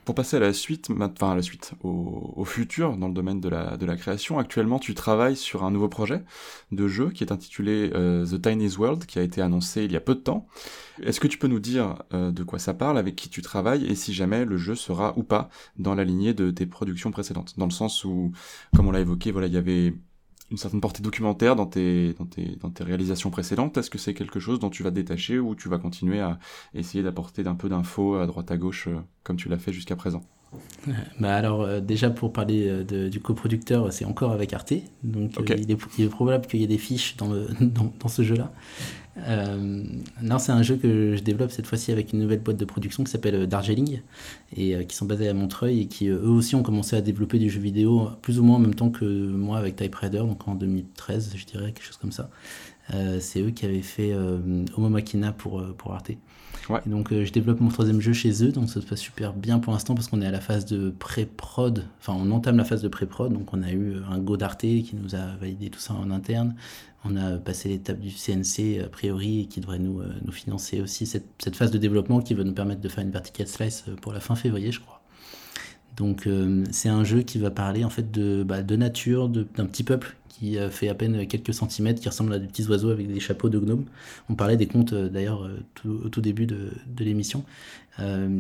Pour passer à la suite, enfin à la suite, au, futur dans le domaine de la, création, actuellement tu travailles sur un nouveau projet de jeu qui est intitulé euh, The Tiny's World, qui a été annoncé il y a peu de temps. Est-ce que tu peux nous dire euh, de quoi ça parle, avec qui tu travailles, et si jamais le jeu sera ou pas dans la lignée de tes productions précédentes? Dans le sens où, comme on l'a évoqué, voilà, il y avait une certaine portée documentaire dans tes, dans tes, dans tes réalisations précédentes. Est-ce que c'est quelque chose dont tu vas te détacher ou tu vas continuer à essayer d'apporter un peu d'infos à droite à gauche euh, comme tu l'as fait jusqu'à présent? Bah alors euh, déjà pour parler euh, de, du coproducteur, c'est encore avec Arte, donc il, est, il, est, probable qu'il y ait des fiches dans, le, dans, dans ce jeu-là. Euh, non, c'est un jeu que je développe cette fois-ci avec une nouvelle boîte de production qui s'appelle euh, Darjeeling et euh, qui sont basés à Montreuil et qui eux aussi ont commencé à développer du jeu vidéo plus ou moins en même temps que moi avec Type Raider, donc en 2013, je dirais, quelque chose comme ça. c'est eux qui avaient fait Homo Machina pour, pour Arte. Et donc je développe mon troisième jeu chez eux, donc ça se passe super bien pour l'instant parce qu'on est à la phase de pré-prod, enfin on entame la phase de pré-prod, donc on a eu un go d'Arte qui nous a validé tout ça en interne. On a passé l'étape du CNC a priori qui devrait nous, euh, nous financer aussi cette, phase de développement qui va nous permettre de faire une vertical slice euh, pour la fin février, je crois. Donc euh, c'est un jeu qui va parler en fait de, bah, de nature, d'un petit peuple qui fait à peine quelques centimètres, qui ressemble à des petits oiseaux avec des chapeaux de gnomes. On parlait des contes d'ailleurs au tout début de l'émission.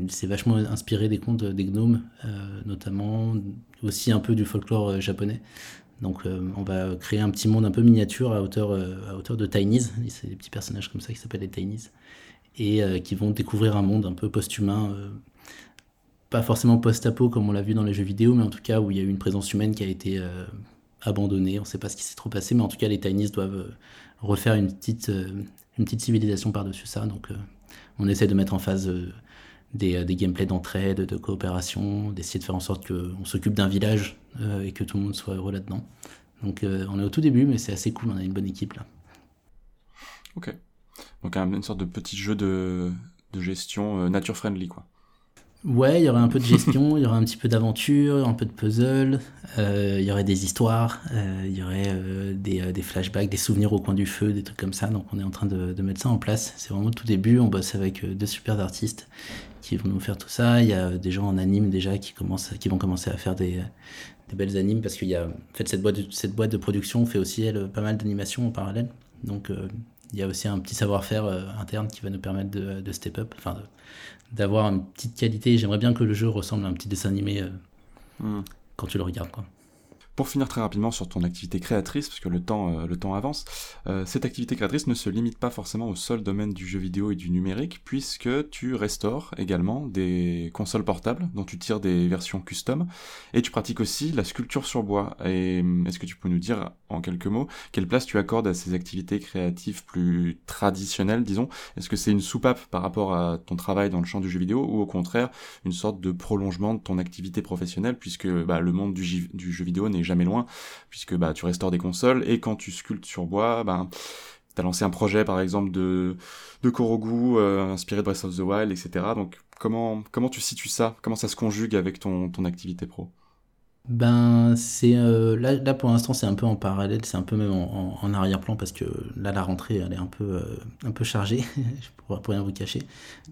c'est vachement inspiré des contes des gnomes, notamment aussi un peu du folklore japonais. Donc euh, on va créer un petit monde un peu miniature à hauteur, euh, à hauteur de Tinies. C'est des petits personnages comme ça qui s'appellent les Tinies. Et euh, qui vont découvrir un monde un peu post-humain. pas forcément post-apo comme on l'a vu dans les jeux vidéo, mais en tout cas où il y a eu une présence humaine qui a été abandonnée. On ne sait pas ce qui s'est trop passé, mais en tout cas les Tinies doivent refaire une petite, une petite civilisation par-dessus ça. Donc on essaie de mettre en phase des, des gameplays d'entraide, de coopération, d'essayer de faire en sorte qu'on s'occupe d'un village euh, et que tout le monde soit heureux là-dedans. Donc euh, on est au tout début, mais c'est assez cool, on a une bonne équipe là. Ok. Donc une sorte de petit jeu de, de gestion euh, nature-friendly, quoi. Ouais, il y aurait un peu de gestion, il y aurait un petit peu d'aventure, un peu de puzzle, il y aurait des histoires, il y aurait des, des, flashbacks, des souvenirs au coin du feu, des trucs comme ça. Donc on est en train de, de mettre ça en place. C'est vraiment le tout début, on bosse avec deux super artistes qui vont nous faire tout ça. Il y a des gens en anime déjà qui, commencent, qui vont commencer à faire des, des belles animes parce qu'il y a en fait cette boîte de, cette boîte de production fait aussi elle pas mal d'animations en parallèle donc euh, il y a aussi un petit savoir-faire euh, interne qui va nous permettre de, de step up enfin d'avoir une petite qualité j'aimerais bien que le jeu ressemble à un petit dessin animé euh, hmm. quand tu le regardes quoi pour finir très rapidement sur ton activité créatrice, parce que le temps, euh, le temps avance, euh, cette activité créatrice ne se limite pas forcément au seul domaine du jeu vidéo et du numérique, puisque tu restaures également des consoles portables dont tu tires des versions custom, et tu pratiques aussi la sculpture sur bois. Et hum, est-ce que tu peux nous dire en quelques mots quelle place tu accordes à ces activités créatives plus traditionnelles, disons? Est-ce que c'est une soupape par rapport à ton travail dans le champ du jeu vidéo, ou au contraire une sorte de prolongement de ton activité professionnelle, puisque bah, le monde du, du jeu vidéo n'est jamais loin, puisque bah, tu restaures des consoles, et quand tu sculptes sur bois, bah, tu as lancé un projet par exemple de, de Korogu, euh, inspiré de Breath of the Wild, etc. Donc comment, comment tu situes ça? Comment ça se conjugue avec ton, ton activité pro? Ben, c'est là, là, pour l'instant, c'est un peu en parallèle, c'est un peu même en, arrière-plan parce que là, la rentrée, elle est un peu, un peu chargée, je pourrais rien vous cacher.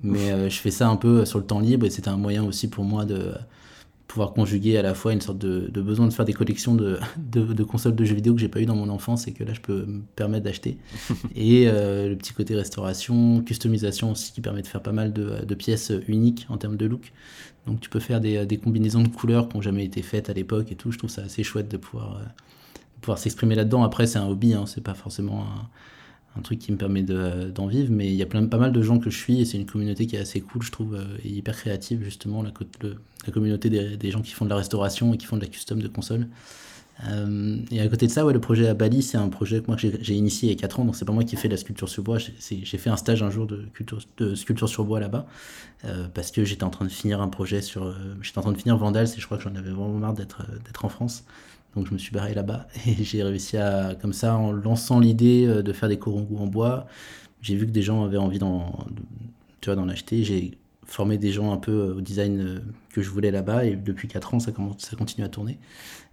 Mais je fais ça un peu sur le temps libre et c'était un moyen aussi pour moi de, pouvoir conjuguer à la fois une sorte de, besoin de faire des collections de, de, consoles de jeux vidéo que j'ai pas eu dans mon enfance et que là je peux me permettre d'acheter. et euh, le petit côté restauration, customisation aussi qui permet de faire pas mal de, pièces uniques en termes de look. Donc tu peux faire des, des combinaisons de couleurs qui n'ont jamais été faites à l'époque et tout. Je trouve ça assez chouette de pouvoir, euh, pouvoir s'exprimer là-dedans. Après c'est un hobby, hein, c'est pas forcément un un truc qui me permet d'en vivre. Mais il y a plein, pas mal de gens que je suis et c'est une communauté qui est assez cool, je trouve, euh, et hyper créative, justement, la, la communauté des, gens qui font de la restauration et qui font de la custom de consoles. Euh, et à côté de ça, ouais, le projet à Bali, c'est un projet que moi j'ai initié il y a 4 ans, donc c'est pas moi qui ai fait la sculpture sur bois, j'ai fait un stage un jour de, de sculpture sur bois là-bas, euh, parce que j'étais en train de finir un projet sur. j'étais en train de finir Vandals et je crois que j'en avais vraiment marre d'être en France. Donc je me suis barré là-bas et j'ai réussi à, comme ça, en lançant l'idée euh, de faire des corongous en bois, j'ai vu que des gens avaient envie d'en acheter. J'ai formé des gens un peu euh, au design euh, que je voulais là-bas. Et depuis 4 ans ça, commence, ça continue à tourner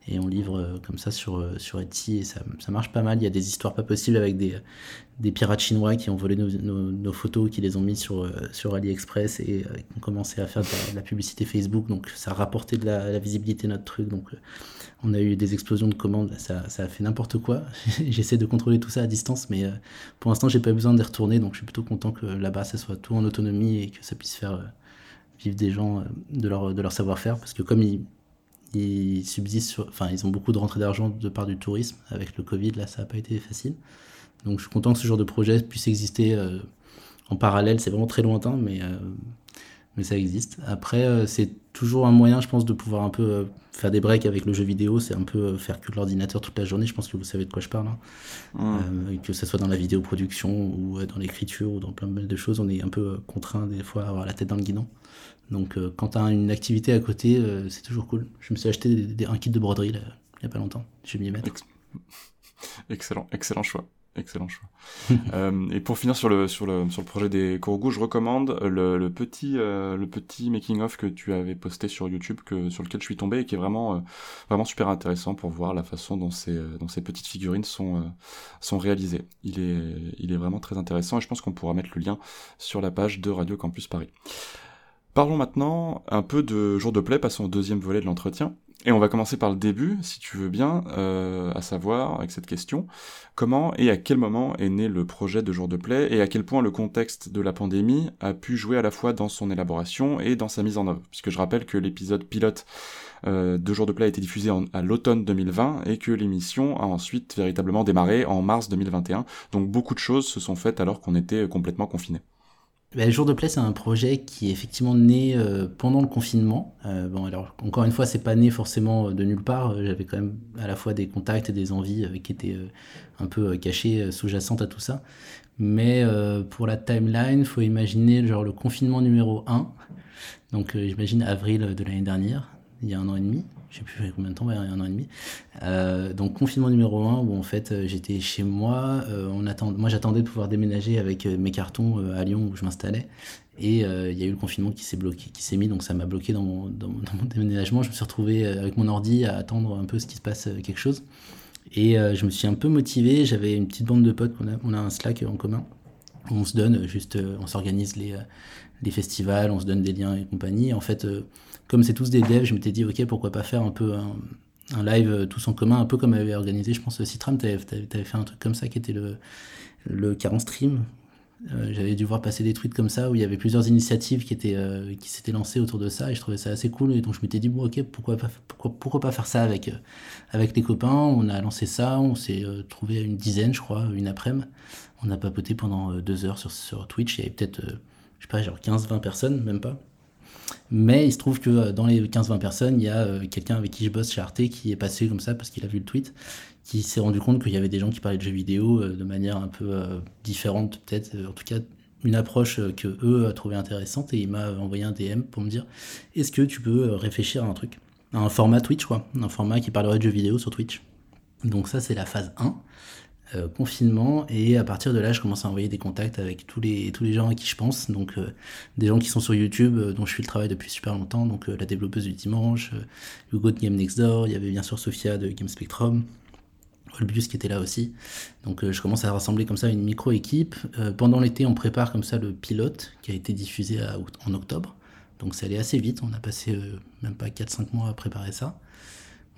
et on livre euh, comme ça sur, euh, sur Etsy et ça, ça, marche pas mal. Il y a des histoires pas possibles avec des, des pirates chinois qui ont volé nos, nos, photos, qui les ont mis sur, euh, sur AliExpress et qui ont commencé à faire de la, publicité Facebook. Donc ça a rapporté de la, visibilité notre truc. Donc on a eu des explosions de commandes, ça, ça a fait n'importe quoi. J'essaie de contrôler tout ça à distance, mais pour l'instant j'ai pas besoin d'y retourner. Donc je suis plutôt content que là-bas ça soit tout en autonomie et que ça puisse faire vivre des gens de leur, de leur savoir-faire. Parce que comme ils ils ont beaucoup de rentrées d'argent de part du tourisme. Avec le Covid, là, ça n'a pas été facile. Donc, je suis content que ce genre de projet puisse exister euh, en parallèle. C'est vraiment très lointain, mais, euh, mais ça existe. Après, euh, c'est toujours un moyen, je pense, de pouvoir un peu faire des breaks avec le jeu vidéo. C'est un peu faire que l'ordinateur toute la journée. Je pense que vous savez de quoi je parle. Hein. que ce soit dans la vidéoproduction ou dans l'écriture ou dans plein de choses, on est un peu contraint des fois à avoir la tête dans le guidon. Donc euh, quand tu as une activité à côté, euh, c'est toujours cool. Je me suis acheté un kit de broderie il n'y a pas longtemps. Je vais m'y mettre. Excellent, excellent choix. Excellent choix. Euh, et pour finir sur le, sur le, sur le projet des Korogu, je recommande le, petit, le petit making-of que tu avais posté sur YouTube, que, sur lequel je suis tombé et qui est vraiment, vraiment super intéressant pour voir la façon dont ces, dont ces petites figurines sont, sont réalisées. Il est, il est vraiment très intéressant et je pense qu'on pourra mettre le lien sur la page de Radio Campus Paris. Parlons maintenant un peu de jour de play, passons au deuxième volet de l'entretien. Et on va commencer par le début, si tu veux bien, euh, à savoir, avec cette question, comment et à quel moment est né le projet de jour de play et à quel point le contexte de la pandémie a pu jouer à la fois dans son élaboration et dans sa mise en œuvre? Puisque je rappelle que l'épisode pilote euh, de jour de play a été diffusé à l'automne 2020 et que l'émission a ensuite véritablement démarré en mars 2021. Donc beaucoup de choses se sont faites alors qu'on était complètement confinés. Le jour de play, c'est un projet qui est effectivement né euh, pendant le confinement. Euh, bon, alors encore une fois, c'est pas né forcément de nulle part. J'avais quand même à la fois des contacts et des envies euh, qui étaient un peu cachées, sous-jacentes à tout ça. Mais pour la timeline, faut imaginer genre le confinement numéro 1. Donc j'imagine avril de l'année dernière, il y a un an et demi je sais plus combien de temps, un an et demi. Euh, donc confinement numéro 1 où en fait euh, j'étais chez moi, euh, on attend, moi j'attendais de pouvoir déménager avec mes cartons à Lyon où je m'installais et il y a eu le confinement qui s'est bloqué, qui s'est mis donc ça m'a bloqué dans mon, dans, mon, déménagement. Je me suis retrouvé avec mon ordi à attendre un peu ce qui se passe quelque chose et je me suis un peu motivé. J'avais une petite bande de potes, on a, on a un Slack en commun. On se donne juste, on s'organise les, les festivals, on se donne des liens et compagnie. En fait comme c'est tous des devs, je m'étais dit, ok, pourquoi pas faire un peu un, live euh, tous en commun, un peu comme avait organisé, je pense, Citram, tu avais, fait un truc comme ça qui était le, le 40 stream. Euh, j'avais dû voir passer des tweets comme ça où il y avait plusieurs initiatives qui étaient euh, qui s'étaient lancées autour de ça et je trouvais ça assez cool et donc je m'étais dit bon ok pourquoi pas pourquoi, pourquoi pas faire ça avec avec les copains? On a lancé ça on s'est trouvé une dizaine je crois une après-midi. On a papoté pendant deux heures sur, sur Twitch il y avait peut-être je sais pas genre 15-20 personnes même pas mais il se trouve que euh, dans les 15-20 personnes, il y a euh, quelqu'un avec qui je bosse chez Arte qui est passé comme ça parce qu'il a vu le tweet, qui s'est rendu compte qu'il y avait des gens qui parlaient de jeux vidéo euh, de manière un peu différente, peut-être, en tout cas une approche que eux trouvaient intéressante et il m'a envoyé un DM pour me dire est-ce que tu peux réfléchir à un truc? Un format Twitch quoi. Un format qui parlerait de jeux vidéo sur Twitch. Donc ça c'est la phase 1 confinement et à partir de là je commence à envoyer des contacts avec tous les tous les gens à qui je pense donc des gens qui sont sur YouTube dont je suis le travail depuis super longtemps donc la développeuse du dimanche Hugo de Game Next Door il y avait bien sûr Sophia de Game Spectrum Olbius qui était là aussi. Donc je commence à rassembler comme ça une micro-équipe. pendant l'été, on prépare comme ça le pilote qui a été diffusé en octobre. Donc ça allait assez vite, on a passé euh, même pas 4-5 mois à préparer ça.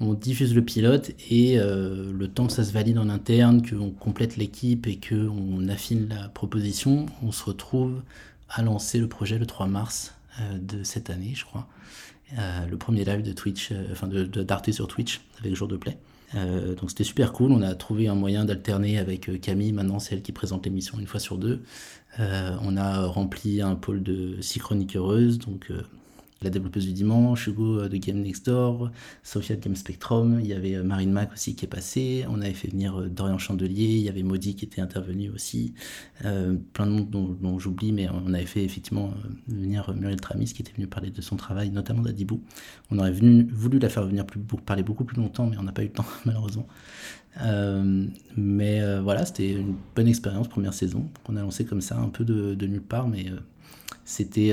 On diffuse le pilote et euh, le temps que ça se valide en interne, qu'on complète l'équipe et qu'on affine la proposition, on se retrouve à lancer le projet le 3 mars euh, de cette année, je crois. le premier live de Twitch, enfin de, d'Arte sur Twitch avec Jour de Play. donc c'était super cool, on a trouvé un moyen d'alterner avec Camille, maintenant c'est elle qui présente l'émission une fois sur deux. Euh, on a rempli un pôle de six chroniqueuses, donc euh, la développeuse du dimanche, Hugo euh, de Game Next Door, Sophia de Game Spectrum, il y avait Marine Mac aussi qui est passée, on avait fait venir Dorian Chandelier, il y avait Maudit qui était intervenu aussi, plein de monde dont, j'oublie, mais on avait fait effectivement venir Muriel Tramis qui était venue parler de son travail, notamment d'Adibou. On aurait voulu la faire venir pour parler beaucoup plus longtemps, mais on n'a pas eu le temps malheureusement. Euh, mais euh, voilà, c'était une bonne expérience, première saison, qu'on a lancé comme ça, un peu de, nulle part, mais euh, c'était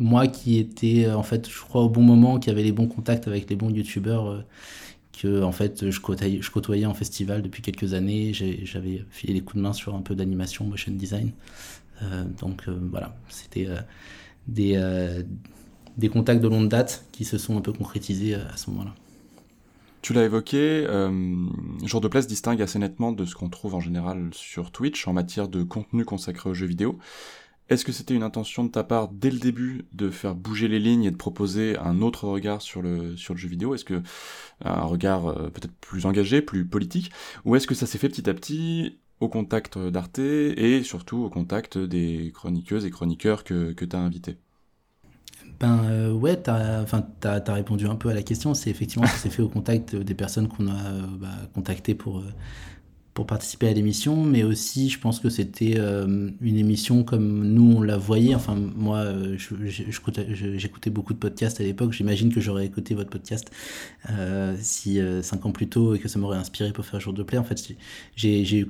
moi qui étais, en fait, je crois, au bon moment, qui avait les bons contacts avec les bons youtubeurs, que en fait, je côtoyais, je côtoyais en festival depuis quelques années, j'avais filé les coups de main sur un peu d'animation, motion design. donc voilà, c'était des, des contacts de longue date qui se sont un peu concrétisés à ce moment-là. Tu l'as évoqué, euh, Jour de Place distingue assez nettement de ce qu'on trouve en général sur Twitch en matière de contenu consacré aux jeux vidéo. Est-ce que c'était une intention de ta part dès le début de faire bouger les lignes et de proposer un autre regard sur le, sur le jeu vidéo? Est-ce que un regard euh, peut-être plus engagé, plus politique? Ou est-ce que ça s'est fait petit à petit au contact d'Arte et surtout au contact des chroniqueuses et chroniqueurs que, que tu as invités? Ben euh, ouais, t'as as, répondu un peu à la question. C'est effectivement ça s'est fait au contact des personnes qu'on a euh, bah, contactées pour, pour participer à l'émission, mais aussi je pense que c'était une émission comme nous on la voyait. Enfin moi, j'écoutais beaucoup de podcasts à l'époque. J'imagine que j'aurais écouté votre podcast si cinq ans plus tôt et que ça m'aurait inspiré pour faire jour de play. En fait, j'ai euh,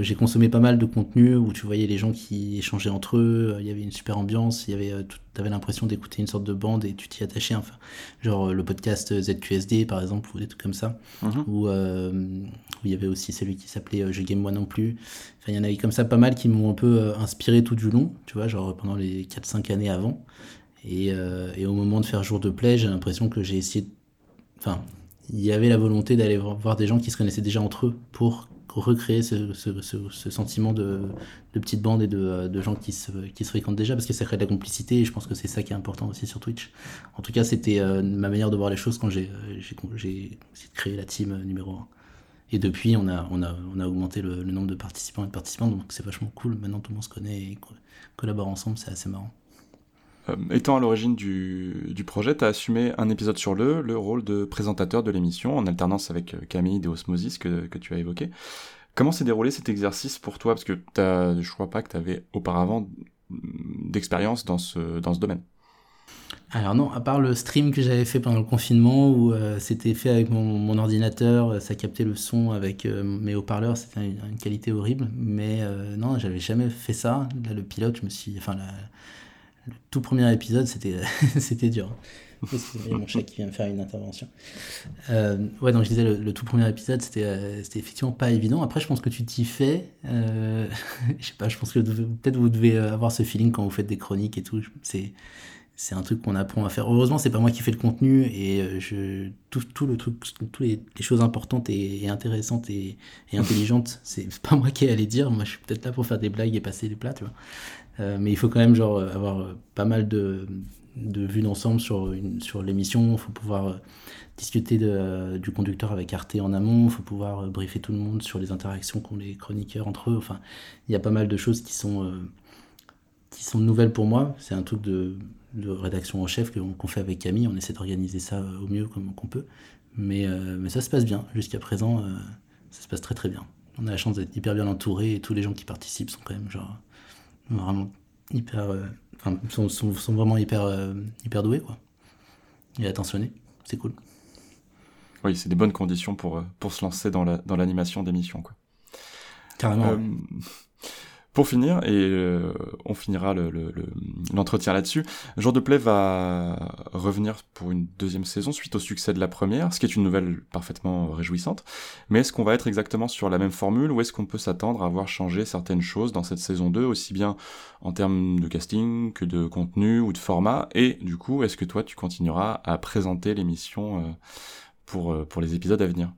j'ai consommé pas mal de contenu où tu voyais les gens qui échangeaient entre eux, il y avait une super ambiance, il y avait, euh, tu avais l'impression d'écouter une sorte de bande et tu t'y attachais. Enfin, genre euh, le podcast ZQSD par exemple ou des trucs comme ça, mhm. où, il y avait aussi celui qui s'appelait Je Game Moi non plus. Enfin, il y en avait comme ça pas mal qui m'ont un peu inspiré tout du long, tu vois, genre pendant les 4-5 années avant. Et, et, au moment de faire jour de play, j'ai l'impression que j'ai essayé. Enfin, il y avait la volonté d'aller voir des gens qui se connaissaient déjà entre eux pour recréer ce, ce, sentiment de, de, petite bande et de, de gens qui se, qui se fréquentent déjà, parce que ça crée de la complicité, et je pense que c'est ça qui est important aussi sur Twitch. En tout cas, c'était euh, ma manière de voir les choses quand j'ai créer la team euh, numéro 1. Et depuis, on a, on a, on a augmenté le, nombre de participants et de participantes, donc c'est vachement cool. Maintenant, tout le monde se connaît et collabore ensemble, c'est assez marrant. Euh, étant à l'origine du, projet, tu as assumé un épisode sur le, le rôle de présentateur de l'émission, en alternance avec euh, Camille de Osmosis que, tu as évoqué. Comment s'est déroulé cet exercice pour toi? Parce que as, je crois pas que tu avais auparavant d'expérience dans ce, domaine. Alors non, à part le stream que j'avais fait pendant le confinement où euh, c'était fait avec mon, ordinateur, ça captait le son avec mes haut-parleurs, c'était une, qualité horrible. Mais non, j'avais jamais fait ça. Le pilote, je me suis, enfin le tout premier épisode, c'était, dur. Il y a mon chat qui vient me faire une intervention. Euh, ouais, donc je disais, le, tout premier épisode, c'était, euh, c'était effectivement pas évident. Après, je pense que tu t'y fais. Euh, je sais pas, je pense que peut-être vous devez avoir ce feeling quand vous faites des chroniques et tout. C'est, c'est un truc qu'on apprend à faire. Heureusement, c'est pas moi qui fais le contenu et je, tout, tout le truc, toutes les, choses importantes et, intéressantes et, et intelligentes, c'est pas moi qui ai à les dire. Moi, je suis peut-être là pour faire des blagues et passer les plats, tu vois. Euh, mais il faut quand même genre, avoir pas mal de, de vues d'ensemble sur, sur l'émission. Il faut pouvoir euh, discuter de, du conducteur avec Arte en amont. Il faut pouvoir euh, briefer tout le monde sur les interactions qu'ont les chroniqueurs entre eux. Enfin, il y a pas mal de choses qui sont, qui sont nouvelles pour moi. C'est un truc de, de rédaction en chef qu'on fait avec Camille. On essaie d'organiser ça au mieux comme qu'on peut. Mais, mais ça se passe bien. Jusqu'à présent, ça se passe très très bien. On a la chance d'être hyper bien entouré et tous les gens qui participent sont quand même genre vraiment hyper. Euh, enfin, sont, sont, vraiment hyper, euh, hyper doués, quoi. Et attentionnés. C'est cool. oui, c'est des bonnes conditions pour, pour se lancer dans l'animation la, dans d'émissions. Quoi. Carrément. Pour finir, et euh, on finira l'entretien le, là-dessus, Jour de Play va revenir pour une deuxième saison suite au succès de la première, ce qui est une nouvelle parfaitement réjouissante. Mais est-ce qu'on va être exactement sur la même formule ou est-ce qu'on peut s'attendre à voir changer certaines choses dans cette saison 2, aussi bien en termes de casting que de contenu ou de format? Et du coup, est-ce que toi, tu continueras à présenter l'émission euh, euh, pour les épisodes à venir?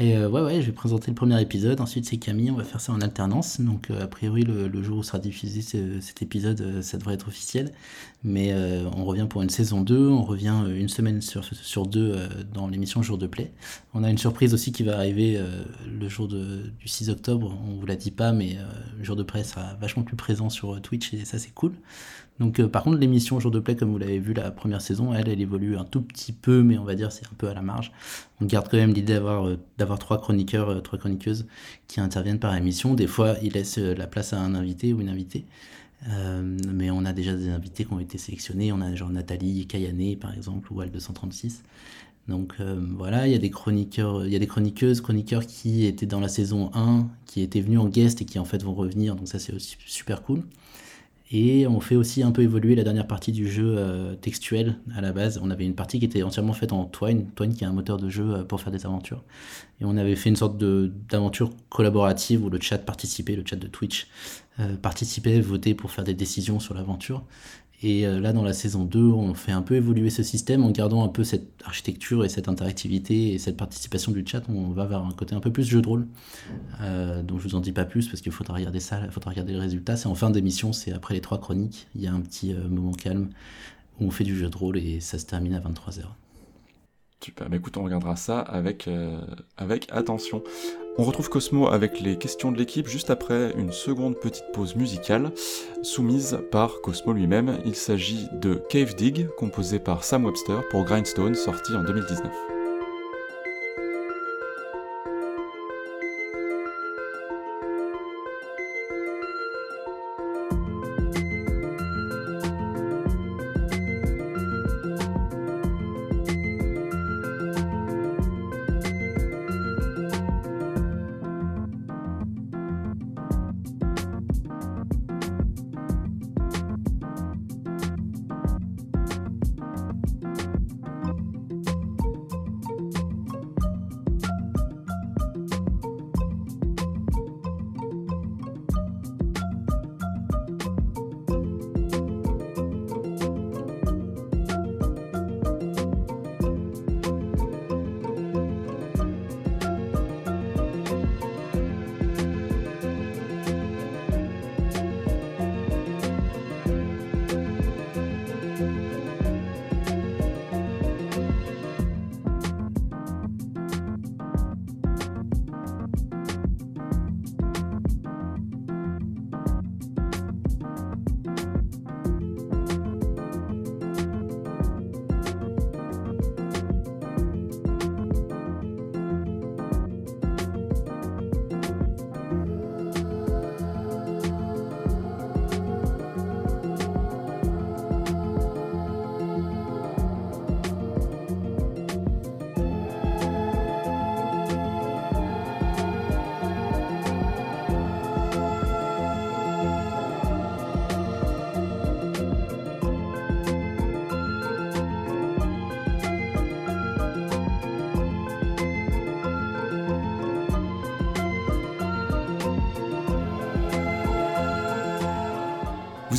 Et euh, ouais, ouais, je vais présenter le premier épisode. Ensuite, c'est Camille. On va faire ça en alternance. Donc, euh, a priori, le, jour où sera diffusé cet épisode, euh, ça devrait être officiel. Mais on revient pour une saison 2. On revient une semaine sur, sur deux dans l'émission Jour de Play. On a une surprise aussi qui va arriver le jour du 6 octobre. On vous l'a dit pas, mais le jour de Play sera vachement plus présent sur Twitch et ça, c'est cool. Donc, euh, par contre, l'émission Jour de Play, comme vous l'avez vu la première saison, elle, elle évolue un tout petit peu, mais on va dire c'est un peu à la marge. On garde quand même l'idée d'avoir euh, trois chroniqueurs, euh, trois chroniqueuses qui interviennent par émission. Des fois, ils laissent la place à un invité ou une invitée. mais on a déjà des invités qui ont été sélectionnés. On a genre Nathalie Kayane, par exemple, ou Al 236. Donc voilà, il y a des chroniqueurs, il y a des chroniqueuses, chroniqueurs qui étaient dans la saison 1, qui étaient venus en guest et qui en fait vont revenir. Donc ça c'est aussi super cool. Et on fait aussi un peu évoluer la dernière partie du jeu euh, textuel à la base. On avait une partie qui était entièrement faite en Twine, Twine qui est un moteur de jeu euh, pour faire des aventures. Et on avait fait une sorte d'aventure collaborative où le chat participait, le chat de Twitch euh, participait, votait pour faire des décisions sur l'aventure. Et euh, là, dans la saison 2, on fait un peu évoluer ce système en gardant un peu cette architecture et cette interactivité et cette participation du chat. On va vers un côté un peu plus jeu de rôle. Euh, donc je vous en dis pas plus parce qu'il faudra regarder ça, il faudra regarder le résultat. C'est en fin d'émission, c'est après les trois chroniques. Il y a un petit euh, moment calme où on fait du jeu de rôle et ça se termine à 23h. Super, bah écoute, on regardera ça avec, euh, avec attention. On retrouve Cosmo avec les questions de l'équipe juste après une seconde petite pause musicale soumise par Cosmo lui-même. Il s'agit de Cave Dig, composé par Sam Webster pour Grindstone, sorti en 2019.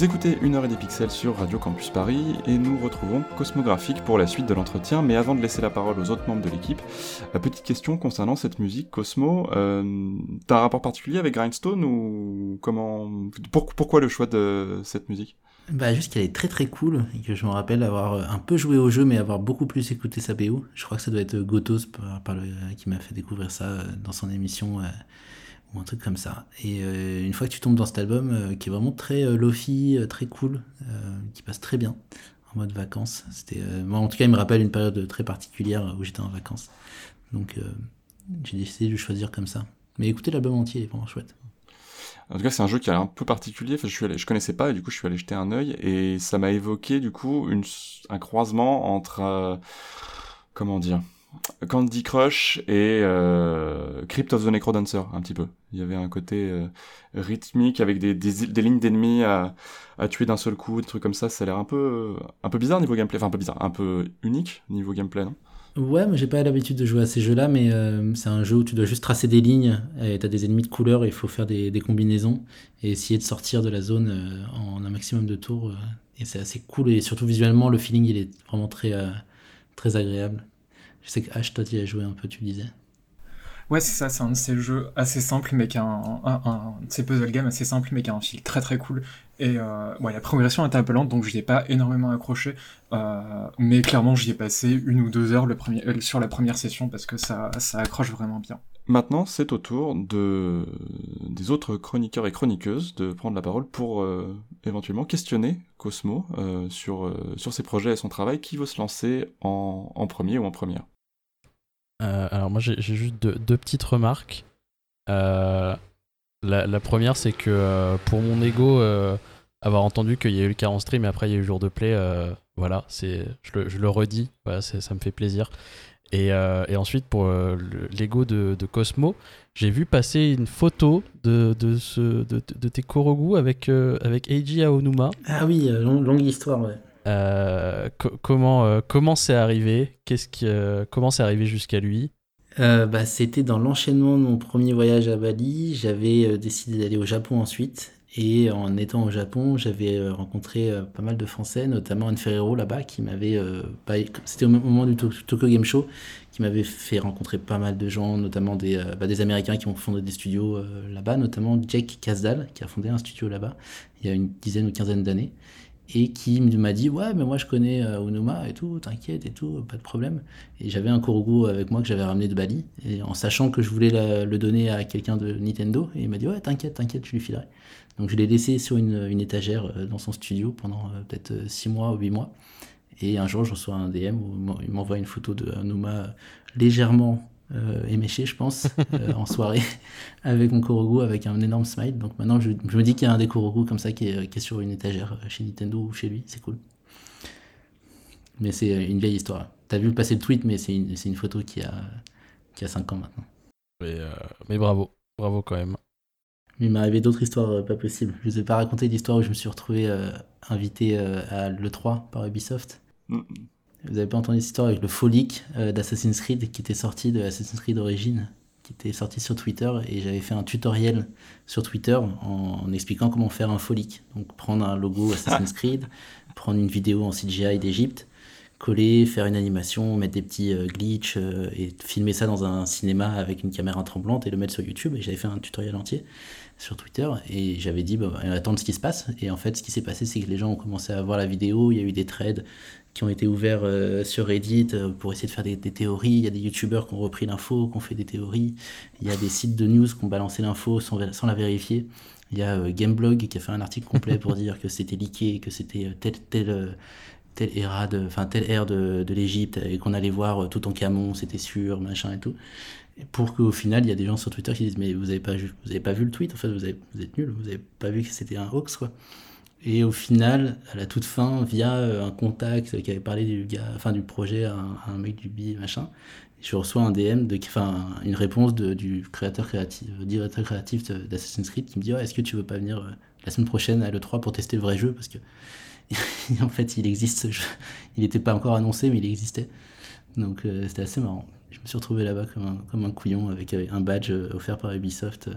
Vous écoutez Une heure et des pixels sur Radio Campus Paris et nous retrouvons Cosmographique pour la suite de l'entretien. Mais avant de laisser la parole aux autres membres de l'équipe, la petite question concernant cette musique Cosmo. Euh, T'as un rapport particulier avec Grindstone ou comment Pourquoi le choix de cette musique? Bah juste qu'elle est très très cool et que je me rappelle avoir un peu joué au jeu mais avoir beaucoup plus écouté sa BO. Je crois que ça doit être Gotos par, qui m'a fait découvrir ça euh, dans son émission euh, ou un truc comme ça. Et euh, une fois que tu tombes dans cet album euh, qui est vraiment très euh, lofi, très cool, qui passe très bien en mode vacances. C'était, moi en tout cas, il me rappelle une période très particulière où j'étais en vacances. Donc j'ai décidé de choisir comme ça. Mais écoutez l'album entier, il est vraiment chouette. En tout cas, c'est un jeu qui est un peu particulier. Je je connaissais pas, et du coup, je suis allé jeter un œil, et ça m'a évoqué, du coup, un croisement entre, comment dire, Candy Crush et Crypt of the Necrodancer, un petit peu. Il y avait un côté rythmique avec des, lignes d'ennemis à, tuer d'un seul coup, des trucs comme ça. Ça a l'air un peu, bizarre niveau gameplay, enfin un peu bizarre, un peu unique niveau gameplay, Ouais, mais j'ai pas l'habitude de jouer à ces jeux-là, mais c'est un jeu où tu dois juste tracer des lignes, et t'as des ennemis de couleur et il faut faire des, des, combinaisons et essayer de sortir de la zone en un maximum de tours. et c'est assez cool et surtout visuellement, le feeling il est vraiment très, très agréable. Je sais que Ash, toi, tu y as joué un peu, tu disais. Ouais, c'est ça, c'est un de ces jeux assez simple, mais qui a un, un, un, de ces puzzle games assez simple, mais qui a un fil très très cool. Et euh, ouais, la progression est un peu lente, donc je n'y ai pas énormément accroché. Euh, mais clairement, j'y ai passé une ou deux heures le premier, euh, sur la première session parce que ça, ça accroche vraiment bien. Maintenant, c'est au tour de, des autres chroniqueurs et chroniqueuses de prendre la parole pour euh, éventuellement questionner Cosmo euh, sur, euh, sur ses projets et son travail. Qui veut se lancer en, en premier ou en première euh, Alors moi j'ai juste deux, petites remarques. La, la, première c'est que pour mon ego, avoir entendu qu'il y a eu le cas en stream et après il y a eu le jour de play, voilà, c'est je le, redis, ça me fait plaisir. Et, euh, ensuite, pour euh, l'ego de, Cosmo, j'ai vu passer une photo de, de, tes Korogu avec, euh, avec Eiji Aonuma. Ah oui, long, longue histoire, ouais. Co comment comment c'est arrivé? Qu'est-ce qui comment c'est arrivé jusqu'à lui? Bah, c'était dans l'enchaînement de mon premier voyage à Bali. J'avais décidé d'aller au Japon ensuite. Et en étant au Japon, j'avais euh, rencontré euh, pas mal de Français, notamment Anne Ferrero là-bas, qui m'avait, euh, c'était au moment du Tokyo Game Show, qui m'avait fait rencontrer pas mal de gens, notamment des, bah, des Américains qui ont fondé des studios là-bas, notamment Jake Kasdal, qui a fondé un studio là-bas il y a une dizaine ou quinzaine d'années, et qui m'a dit ouais mais moi je connais Unuma et tout, t'inquiète et tout, pas de problème. Et j'avais un Korogu avec moi que j'avais ramené de Bali, et en sachant que je voulais le donner à quelqu'un de Nintendo, et il m'a dit ouais t'inquiète, t'inquiète, je lui filerai. Donc je l'ai laissé sur une, étagère euh, dans son studio pendant euh, peut-être 6 euh, mois ou 8 mois. Et un jour, je reçois un DM où il m'envoie une photo de Numa légèrement euh, éméché, je pense, en soirée, avec mon Korogu, avec un énorme smile. Donc maintenant, je, je me dis qu'il y a un des Korogu comme ça qui est, qui est, sur une étagère chez Nintendo ou chez lui. C'est cool. Mais c'est une vieille histoire. T'as vu passer le tweet, mais c'est une, une, photo qui a, qui a 5 ans maintenant. Mais, euh, mais bravo, bravo quand même. Il m'est arrivé d'autres histoires euh, pas possibles. Je ne vous ai pas raconté l'histoire où je me suis retrouvé euh, invité euh, à l'E3 par Ubisoft. Mm. Vous n'avez pas entendu cette histoire avec le faux leak d'Assassin's Creed qui était sorti de Assassin's Creed Origins, qui était sorti sur Twitter et j'avais fait un tutoriel sur Twitter en, expliquant comment faire un leak. Donc prendre un logo Assassin's Creed, prendre une vidéo en CGI d'Egypte, coller, faire une animation, mettre des petits glitches et filmer ça dans un cinéma avec une caméra tremblante et le mettre sur YouTube. Et j'avais fait un tutoriel entier sur Twitter et j'avais dit bah, attendre ce qui se passe et en fait ce qui s'est passé c'est que les gens ont commencé à voir la vidéo il y a eu des threads qui ont été ouverts euh, sur Reddit euh, pour essayer de faire des, théories. Il y a des youtubeurs qui ont repris l'info qui ont fait des théories. Il y a des sites de news qui ont balancé l'info sans, la vérifier. Il y a euh, Gameblog qui a fait un article complet pour dire que c'était leaké que c'était tel tel telle ère de, enfin de, de l'Égypte et qu'on allait voir tout en camon, c'était sûr, machin et tout. Pour qu'au final, il y a des gens sur Twitter qui disent Mais vous avez pas, pas vu le tweet, en fait, vous, vous êtes nul, vous avez pas vu que c'était un hoax, quoi. Et au final, à la toute fin, via euh, un contact qui avait parlé du, gars, enfin, du projet à un, mec du BI, machin, je reçois un DM, enfin, une réponse du créateur créatif, directeur créatif d'Assassin's Creed qui me dit Est-ce que tu veux pas venir euh, la semaine prochaine à l'E3 pour tester le vrai jeu? Parce que, en fait, il existe ce jeu. Il n'était pas encore annoncé, mais il existait. Donc, euh, c'était assez marrant je me suis retrouvé là-bas comme un, comme un couillon avec un badge offert par Ubisoft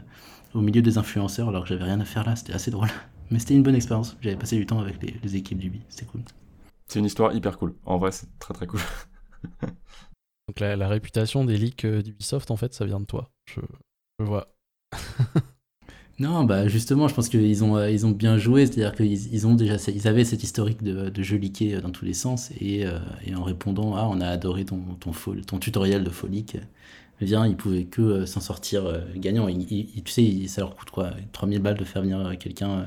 au milieu des influenceurs alors que j'avais rien à faire là, c'était assez drôle. Mais c'était une bonne expérience, j'avais passé du temps avec les, les équipes d'Ubi, c'était cool. C'est une histoire hyper cool, en vrai c'est très très cool. Donc la, la, réputation des leaks euh, d'Ubisoft en fait ça vient de toi, je, je vois. Non, bah justement, je pense qu'ils ont, euh, ils ont bien joué, c'est-à-dire qu'ils ils ont déjà, ils avaient cette historique de, de jeux leakés euh, dans tous les sens, et, euh, et, en répondant, ah, on a adoré ton, ton, ton tutoriel de Folic, viens, ils pouvaient que s'en sortir gagnant. tu sais, ça leur coûte quoi 3000 balles de faire venir quelqu'un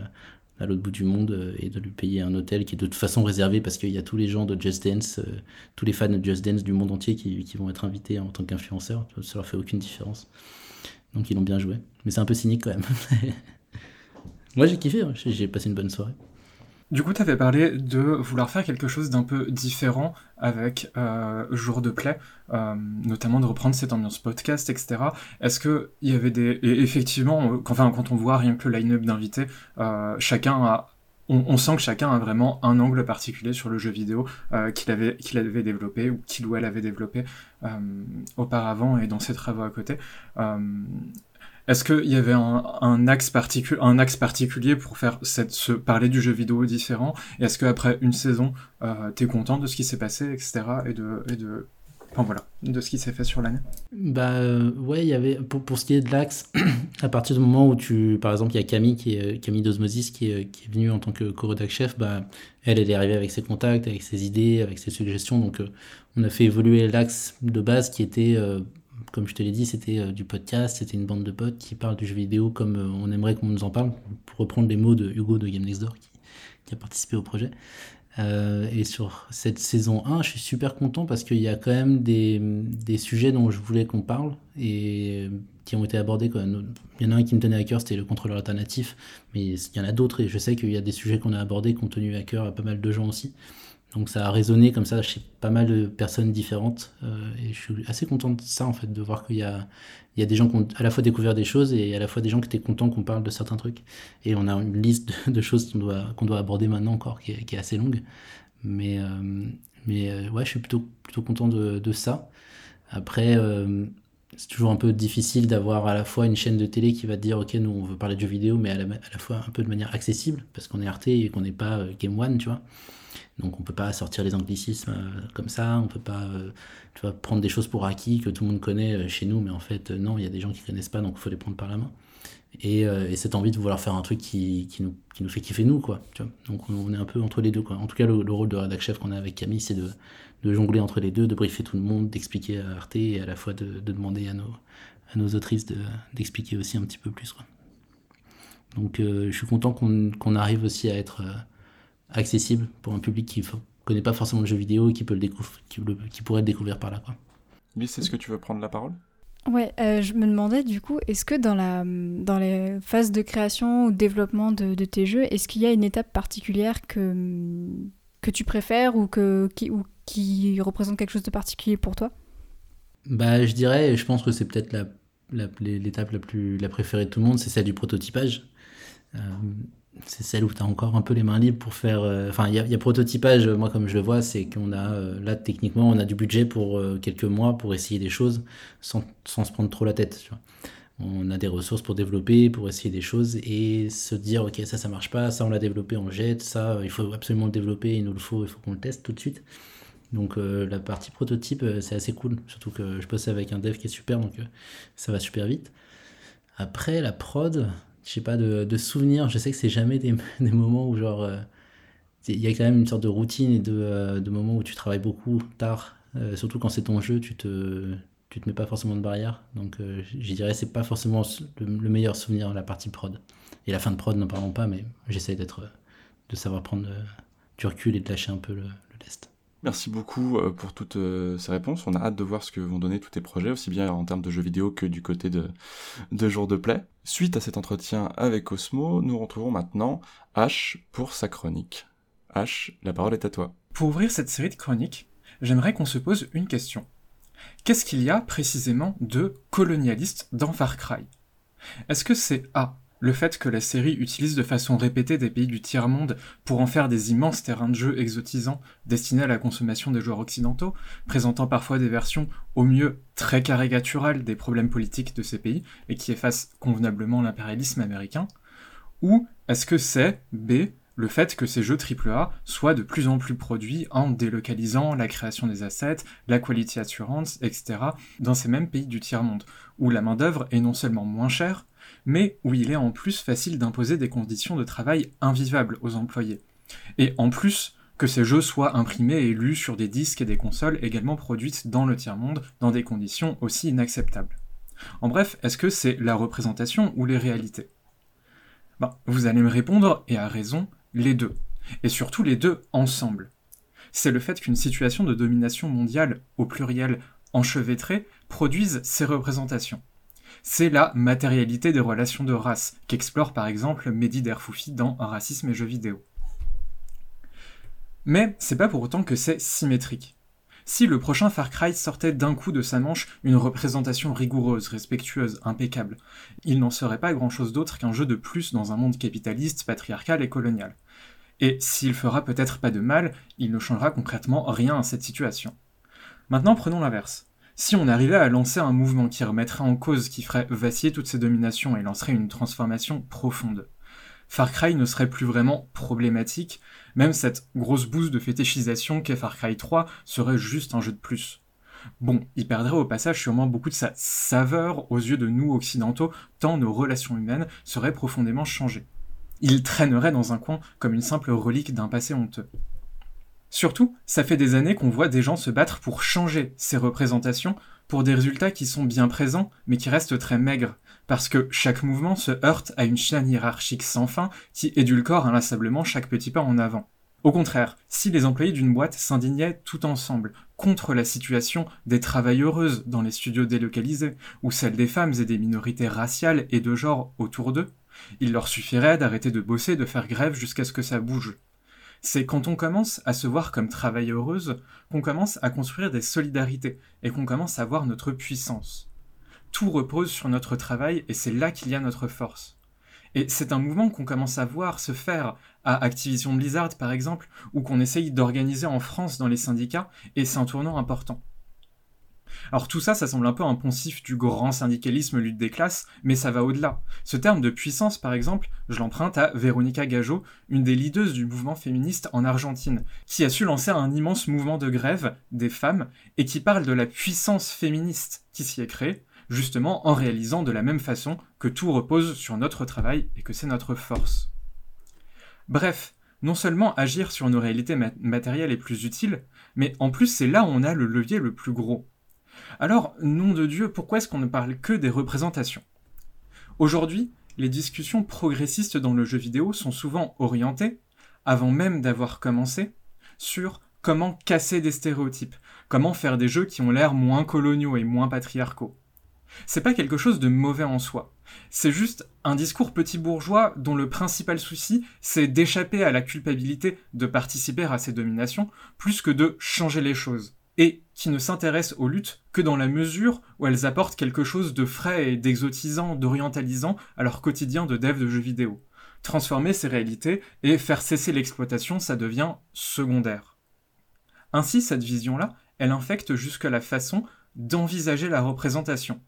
à l'autre bout du monde et de lui payer un hôtel qui est de toute façon réservé parce qu'il y a tous les gens de Just Dance, tous les fans de Just Dance du monde entier qui, qui vont être invités en tant qu'influenceurs. Ça leur fait aucune différence. Donc ils l'ont bien joué. Mais c'est un peu cynique quand même. Moi j'ai kiffé, hein. j'ai passé une bonne soirée. Du coup, tu avais parlé de vouloir faire quelque chose d'un peu différent avec euh, Jour de Play, euh, notamment de reprendre cette ambiance podcast, etc. Est-ce qu'il y avait des... Et effectivement, enfin, quand on voit rien que le line-up d'invités, euh, chacun a... On, sent que chacun a vraiment un angle particulier sur le jeu vidéo qu'il avait, qu'il avait développé ou qu'il ou elle avait développé auparavant et dans ses travaux à côté. Est-ce qu'il y avait un, axe particulier pour faire se parler du jeu vidéo différent? Est-ce qu'après une saison, euh, t'es content de ce qui s'est passé, etc. Et de, et de, enfin voilà, de ce qui s'est fait sur l'année? Bah euh, ouais, il y avait pour, ce qui est de l'axe, à partir du moment où tu, par exemple, il y a Camille qui est Camille d'Osmosis qui est, venue en tant que co-redac chef, bah elle, elle est arrivée avec ses contacts, avec ses idées, avec ses suggestions, donc euh, on a fait évoluer l'axe de base qui était euh, comme je te l'ai dit, c'était euh, du podcast, c'était une bande de potes qui parlent du jeu vidéo comme euh, on aimerait qu'on nous en parle, pour reprendre les mots de Hugo de Game Next Door qui, a participé au projet. Euh, et sur cette saison 1, je suis super content parce qu'il y a quand même des, des sujets dont je voulais qu'on parle et qui ont été abordés. Il y en a un qui me tenait à cœur, c'était le contrôleur alternatif, mais il y en a d'autres et je sais qu'il y a des sujets qu'on a abordés qui ont tenu à cœur à pas mal de gens aussi. Donc ça a résonné comme ça chez pas mal de personnes différentes. Euh, et je suis assez content de ça, en fait, de voir qu'il y a, il y a des gens qui ont à la fois découvert des choses et à la fois des gens qui étaient contents qu'on parle de certains trucs. Et on a une liste de, choses qu'on doit, qu'on doit aborder maintenant encore qui est, assez longue. Mais, euh, mais euh, ouais, je suis plutôt, plutôt content de ça. Après, c'est toujours un peu difficile d'avoir à la fois une chaîne de télé qui va te dire ok nous on veut parler de jeux vidéo mais à la, à la fois un peu de manière accessible parce qu'on est Arte et qu'on n'est pas Game One tu vois donc on peut pas sortir les anglicismes euh, comme ça, on peut pas euh, tu vois, prendre des choses pour acquis que tout le monde connaît euh, chez nous, mais en fait non, il y a des gens qui connaissent pas, donc il faut les prendre par la main. Et, et, cette envie de vouloir faire un truc qui, qui, nous, qui nous fait kiffer nous, quoi. Tu vois donc on, est un peu entre les deux, quoi. En tout cas, le, rôle de rédac chef qu'on a avec Camille, c'est de, de, jongler entre les deux, de briefer tout le monde, d'expliquer à Arte et à la fois de, de demander à nos, à nos autrices d'expliquer aussi un petit peu plus, quoi. Donc je suis content qu'on arrive aussi à être accessible pour un public qui ne connaît pas forcément le jeu vidéo et qui, peut le qui, pourrait le découvrir par là. Quoi. Mais c'est ce que tu veux prendre la parole? Ouais, euh, je me demandais du coup, est-ce que dans, la, dans les phases de création ou de développement de, tes jeux, est-ce qu'il y a une étape particulière que, que tu préfères ou, que, qui, ou qui représente quelque chose de particulier pour toi? Bah, je dirais, je pense que c'est peut-être l'étape la, la, plus la préférée de tout le monde, c'est celle du prototypage. Euh, c'est celle où tu as encore un peu les mains libres pour faire. Euh, enfin, il y, a prototypage, moi, comme je le vois, c'est qu'on a euh, là, techniquement, on a du budget pour quelques mois pour essayer des choses sans, sans se prendre trop la tête. On a des ressources pour développer, pour essayer des choses et se dire, ok, ça, ça marche pas, ça, on l'a développé, on jette, ça, il faut absolument le développer, il nous le faut, il faut qu'on le teste tout de suite. Donc, la partie prototype, c'est assez cool, surtout que je bosse avec un dev qui est super, donc ça va super vite. Après, la prod, je sais pas, de, souvenirs. Je sais que c'est jamais des, des, moments où, genre, euh, il y a quand même une sorte de routine et de, euh, de moments où tu travailles beaucoup tard. Euh, surtout quand c'est ton jeu, tu te, tu te mets pas forcément de barrière. Donc, je dirais, c'est pas forcément le, meilleur souvenir, la partie prod. Et la fin de prod, n'en parlons pas, mais j'essaie d'être, de savoir prendre du recul et de lâcher un peu le, le test. Merci beaucoup euh, pour toutes euh, ces réponses. On a hâte de voir ce que vont donner tous tes projets, aussi bien en termes de jeux vidéo que du côté de, de jour de play. Suite à cet entretien avec Osmo, nous retrouvons maintenant H pour sa chronique. H, la parole est à toi. Pour ouvrir cette série de chroniques, j'aimerais qu'on se pose une question. Qu'est-ce qu'il y a précisément de colonialiste dans Far Cry? Est-ce que c'est A le fait que la série utilise de façon répétée des pays du tiers-monde pour en faire des immenses terrains de jeu exotisants destinés à la consommation des joueurs occidentaux, présentant parfois des versions au mieux très caricaturales des problèmes politiques de ces pays et qui effacent convenablement l'impérialisme américain? Ou est-ce que c'est, B, le fait que ces jeux AAA soient de plus en plus produits en délocalisant la création des assets, la quality assurance, etc., dans ces mêmes pays du tiers-monde, où la main-d'œuvre est non seulement moins chère, mais où il est en plus facile d'imposer des conditions de travail invivables aux employés. Et en plus, que ces jeux soient imprimés et lus sur des disques et des consoles également produites dans le tiers-monde dans des conditions aussi inacceptables. En bref, est-ce que c'est la représentation ou les réalités? Ben, Vous allez me répondre, et à raison, les deux. Et surtout les deux ensemble. C'est le fait qu'une situation de domination mondiale, au pluriel enchevêtrée, produise ces représentations c'est la matérialité des relations de race, qu'explore par exemple Mehdi Derfoufi dans Racisme et jeux vidéo. Mais c'est pas pour autant que c'est symétrique. Si le prochain Far Cry sortait d'un coup de sa manche une représentation rigoureuse, respectueuse, impeccable, il n'en serait pas grand-chose d'autre qu'un jeu de plus dans un monde capitaliste, patriarcal et colonial. Et s'il fera peut-être pas de mal, il ne changera concrètement rien à cette situation. Maintenant prenons l'inverse. Si on arrivait à lancer un mouvement qui remettrait en cause, qui ferait vaciller toutes ces dominations et lancerait une transformation profonde, Far Cry ne serait plus vraiment problématique, même cette grosse bouse de fétichisation qu'est Far Cry 3 serait juste un jeu de plus. Bon, il perdrait au passage sûrement beaucoup de sa saveur aux yeux de nous occidentaux, tant nos relations humaines seraient profondément changées. Il traînerait dans un coin comme une simple relique d'un passé honteux. Surtout, ça fait des années qu'on voit des gens se battre pour changer ces représentations pour des résultats qui sont bien présents, mais qui restent très maigres, parce que chaque mouvement se heurte à une chaîne hiérarchique sans fin qui édulcore inlassablement chaque petit pas en avant. Au contraire, si les employés d'une boîte s'indignaient tout ensemble contre la situation des travailleuses dans les studios délocalisés, ou celle des femmes et des minorités raciales et de genre autour d'eux, il leur suffirait d'arrêter de bosser, de faire grève jusqu'à ce que ça bouge. C'est quand on commence à se voir comme travailleuse qu'on commence à construire des solidarités et qu'on commence à voir notre puissance. Tout repose sur notre travail et c'est là qu'il y a notre force. Et c'est un mouvement qu'on commence à voir se faire à Activision Blizzard par exemple, ou qu'on essaye d'organiser en France dans les syndicats, et c'est un tournant important. Alors tout ça, ça semble un peu un poncif du grand syndicalisme lutte des classes, mais ça va au-delà. Ce terme de puissance, par exemple, je l'emprunte à Veronica Gajo, une des leaders du mouvement féministe en Argentine, qui a su lancer un immense mouvement de grève des femmes, et qui parle de la puissance féministe qui s'y est créée, justement en réalisant de la même façon que tout repose sur notre travail et que c'est notre force. Bref, non seulement agir sur nos réalités matérielles est plus utile, mais en plus c'est là où on a le levier le plus gros. Alors, nom de Dieu, pourquoi est-ce qu'on ne parle que des représentations? Aujourd'hui, les discussions progressistes dans le jeu vidéo sont souvent orientées, avant même d'avoir commencé, sur comment casser des stéréotypes, comment faire des jeux qui ont l'air moins coloniaux et moins patriarcaux. C'est pas quelque chose de mauvais en soi. C'est juste un discours petit bourgeois dont le principal souci, c'est d'échapper à la culpabilité de participer à ces dominations, plus que de changer les choses et qui ne s'intéressent aux luttes que dans la mesure où elles apportent quelque chose de frais et d'exotisant, d'orientalisant à leur quotidien de dev de jeux vidéo. Transformer ces réalités et faire cesser l'exploitation, ça devient secondaire. Ainsi, cette vision-là, elle infecte jusque la façon d'envisager la représentation.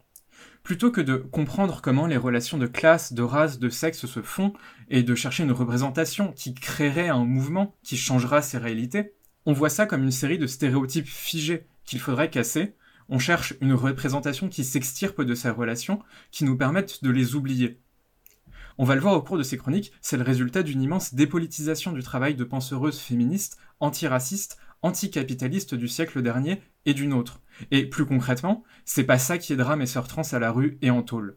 Plutôt que de comprendre comment les relations de classe, de race, de sexe se font, et de chercher une représentation qui créerait un mouvement qui changera ces réalités, on voit ça comme une série de stéréotypes figés qu'il faudrait casser. On cherche une représentation qui s'extirpe de ces relations, qui nous permettent de les oublier. On va le voir au cours de ces chroniques, c'est le résultat d'une immense dépolitisation du travail de penseuses féministes, antiracistes, anticapitalistes du siècle dernier et d'une autre. Et plus concrètement, c'est pas ça qui aidera mes sœurs trans à la rue et en tôle.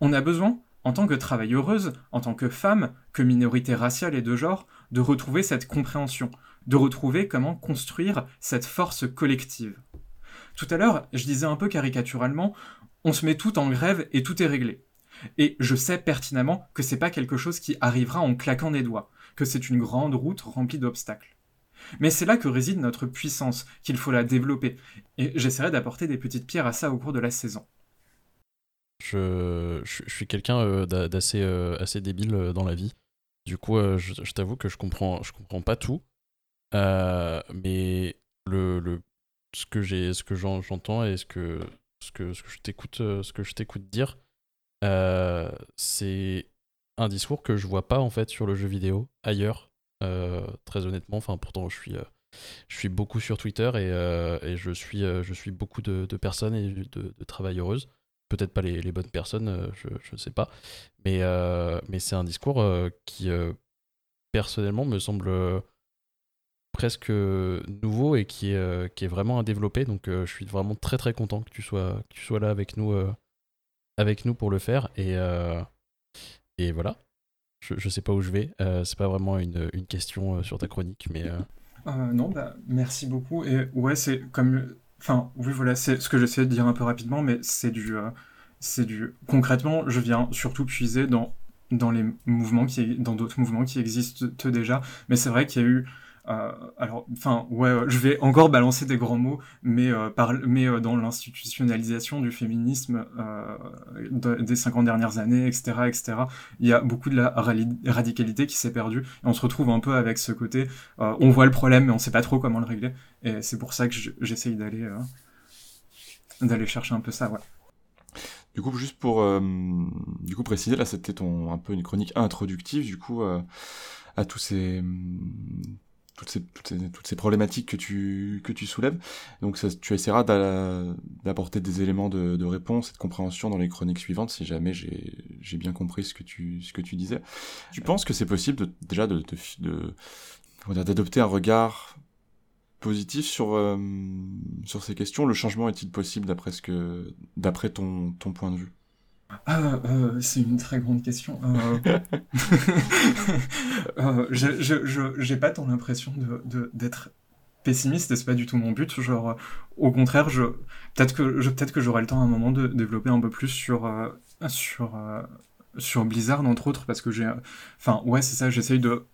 On a besoin, en tant que travailleuse, en tant que femme, que minorité raciale et de genre, de retrouver cette compréhension, de retrouver comment construire cette force collective. Tout à l'heure, je disais un peu caricaturalement, on se met tout en grève et tout est réglé. Et je sais pertinemment que c'est pas quelque chose qui arrivera en claquant des doigts, que c'est une grande route remplie d'obstacles. Mais c'est là que réside notre puissance, qu'il faut la développer, et j'essaierai d'apporter des petites pierres à ça au cours de la saison. Je, suis quelqu'un euh, d'assez euh, débile euh, dans la vie. Du coup, je, t'avoue que je je comprends pas tout. Mais le, le, ce que j'ai, ce que j'entends et ce que, ce que, je t'écoute, ce que je t'écoute dire, c'est un discours que je vois pas en fait sur le jeu vidéo ailleurs. très honnêtement, enfin pourtant je suis je suis beaucoup sur Twitter et, et je, suis, je suis beaucoup de, personnes et de, de travailleuses peut-être pas les, bonnes personnes, euh, je ne sais pas. Mais, euh, mais c'est un discours euh, qui, personnellement, me semble presque nouveau et qui est, qui est vraiment à développer. Donc je suis vraiment très très content que tu sois, que tu sois là avec nous, avec nous pour le faire. Et, et voilà. Je, ne sais pas où je vais. c'est pas vraiment une, une question sur ta chronique, mais. non, bah, merci beaucoup. Et ouais, c'est comme Enfin, oui, voilà, c'est ce que j'essaie de dire un peu rapidement, mais c'est du, euh, c'est du. Concrètement, je viens surtout puiser dans dans les mouvements qui, dans d'autres mouvements qui existent déjà. Mais c'est vrai qu'il y a eu euh, alors, enfin, ouais, je vais encore balancer des grands mots, mais, euh, par, mais euh, dans l'institutionnalisation du féminisme des 50 dernières années, etc., etc., il y a beaucoup de la radicalité qui s'est perdue, et on se retrouve un peu avec ce côté, on voit le problème, mais on sait pas trop comment le régler, et c'est pour ça que j'essaye d'aller d'aller chercher un peu ça, ouais. Du coup, juste pour du coup préciser, là, c'était un peu une chronique introductive, du coup, à tous ces toutes ces, toutes ces, problématiques que tu, que tu soulèves. Donc ça, tu essaieras d'apporter des éléments de, de, réponse et de compréhension dans les chroniques suivantes si jamais j'ai bien compris ce que tu, ce que tu disais. Tu penses que c'est possible de, déjà de, de, d'adopter un regard positif sur, euh, sur ces questions? Le changement est-il possible d'après ton, ton point de vue? Ah, euh, c'est une très grande question. Euh... euh, j'ai pas tant l'impression d'être de, pessimiste, et c'est pas du tout mon but. Genre, au contraire, je peut-être que je peut-être que j'aurai le temps à un moment de développer un peu plus sur euh, sur sur Blizzard entre autres parce que j'ai, enfin ouais c'est ça, j'essaye de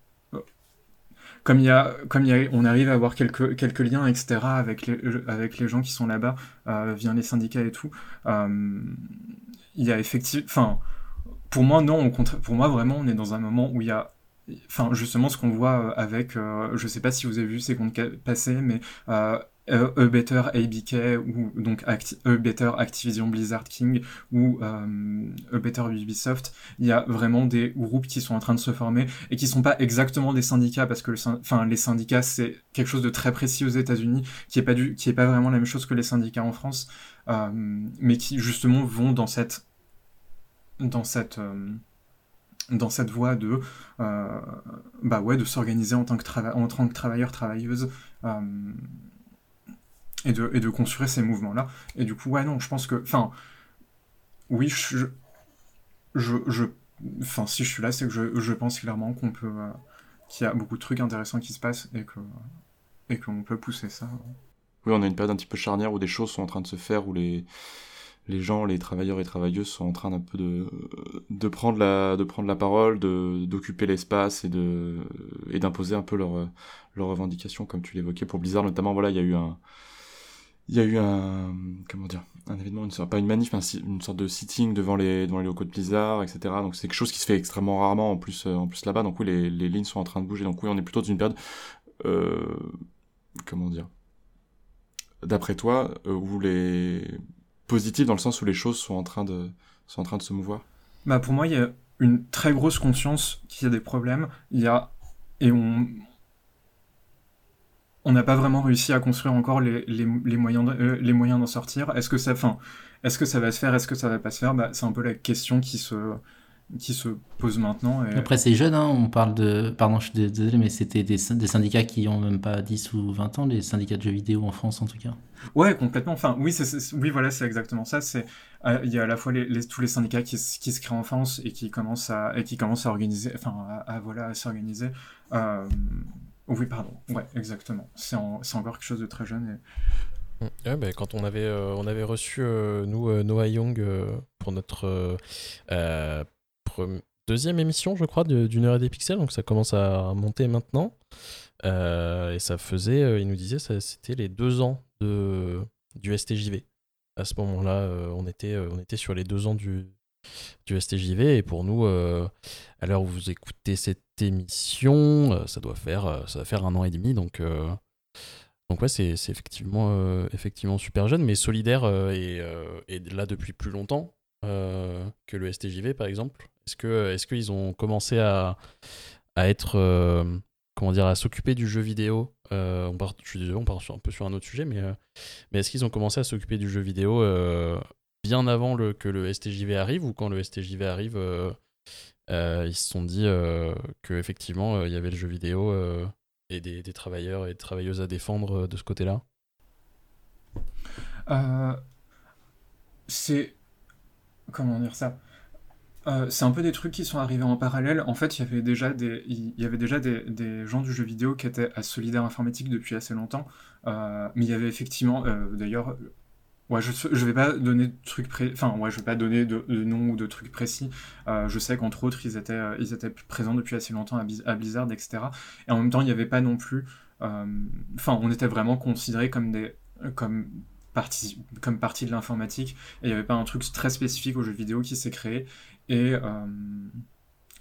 comme il y a, comme il y a, on arrive à avoir quelques, quelques liens, etc., avec les, avec les gens qui sont là-bas, euh, via les syndicats et tout, euh, il y a effectivement, enfin, pour moi, non, au pour moi, vraiment, on est dans un moment où il y a, enfin, justement, ce qu'on voit euh, avec, euh, je sais pas si vous avez vu ces comptes passés, mais e Better ABK ou donc e Better Activision Blizzard King ou e Better Ubisoft, il y a vraiment des groupes qui sont en train de se former et qui sont pas exactement des syndicats parce que les syndicats c'est quelque chose de très précis aux États-Unis qui est pas du qui est pas vraiment la même chose que les syndicats en France, mais qui justement vont dans cette dans cette euh, dans cette voie de euh, bah ouais de s'organiser en tant que en tant que travailleur travailleuse et de et de construire ces mouvements là et du coup ouais non je pense que enfin oui je, je enfin si je suis là c'est que je, je pense clairement qu'on peut qu'il y a beaucoup de trucs intéressants qui se passent et que et qu'on peut pousser ça. Oui, on a une période un petit peu charnière où des choses sont en train de se faire, où les, les gens, les travailleurs et travailleuses sont en train d'un peu de, de, prendre la, de prendre la parole, d'occuper l'espace et de et d'imposer un peu leurs leur revendications, comme tu l'évoquais pour Blizzard. Notamment. Voilà, il y a eu un il y a eu un comment dire un événement une sorte, pas une manif mais une sorte de sitting devant les devant les locaux de Blizzard etc donc c'est quelque chose qui se fait extrêmement rarement en plus euh, en plus là-bas. Donc oui les, les lignes sont en train de bouger. Donc oui on est plutôt dans une période euh, comment dire d'après toi, euh, ou les positifs dans le sens où les choses sont en train de, sont en train de se mouvoir bah Pour moi, il y a une très grosse conscience qu'il y a des problèmes. Il y a... Et on... On n'a pas vraiment réussi à construire encore les, les, moyens euh, les moyens d'en sortir. Est-ce que ça, est-ce que ça va se faire, est-ce que ça va pas se faire? Bah, C'est un peu la question qui se, qui se pose maintenant. Et... Après, c'est jeune, hein, on parle de. Pardon, je suis désolé, mais c'était des, des, syndicats qui ont même pas 10 ou 20 ans, les syndicats de jeux vidéo en France en tout cas. Ouais, complètement. Enfin, oui, oui voilà, c'est exactement ça. C'est, euh, il y a à la fois les, tous les syndicats qui, qui, se créent en France et qui commencent à, et qui commencent à organiser, enfin, à, voilà, à s'organiser. Euh... Oui, pardon. Ouais, exactement. C'est, c'est encore quelque chose de très jeune. Et... Ouais, bah, quand on avait, euh, on avait reçu, euh, nous, Noah Young, pour notre deuxième émission, je crois, d'une heure et des pixels, donc ça commence à monter maintenant. Euh, et ça faisait, euh, il nous disait, c'était les deux ans de, du STJV. À ce moment-là, euh, on, était, on était sur les deux ans du, du STJV. Et pour nous, à l'heure où vous écoutez cette émission, ça, doit faire, ça va faire un an et demi. Donc, donc ouais, c'est effectivement, effectivement super jeune, mais solidaire et, et là depuis plus longtemps. que le STJV par exemple Est-ce que est-ce qu'ils ont commencé à, être comment dire, à s'occuper du jeu vidéo. Euh, on part, je désolé, on part un peu sur un autre sujet, mais, euh, mais est-ce qu'ils ont commencé à s'occuper du jeu vidéo euh, bien avant que le STJV arrive ou quand le STJV arrive, ils se sont dit qu'effectivement il y avait le jeu vidéo et des, des, travailleurs et des travailleuses à défendre de ce côté-là? C'est. Comment dire ça? Euh, c'est un peu des trucs qui sont arrivés en parallèle. En fait, il y avait déjà des, il y avait déjà des, gens du jeu vidéo qui étaient à Solidaire Informatique depuis assez longtemps. Euh, mais il y avait effectivement, euh, d'ailleurs, Ouais, je, je vais pas donner de trucs pré... enfin, ouais, je vais pas donner de, de nom ou de trucs précis. Je sais qu'entre autres, ils étaient, ils étaient présents depuis assez longtemps à, Blizzard, etc. Et en même temps, il n'y avait pas non plus. Enfin, on était vraiment considérés comme des, comme partie, comme partie de l'informatique. Et il n'y avait pas un truc très spécifique aux jeux vidéo qui s'est créé. Et euh,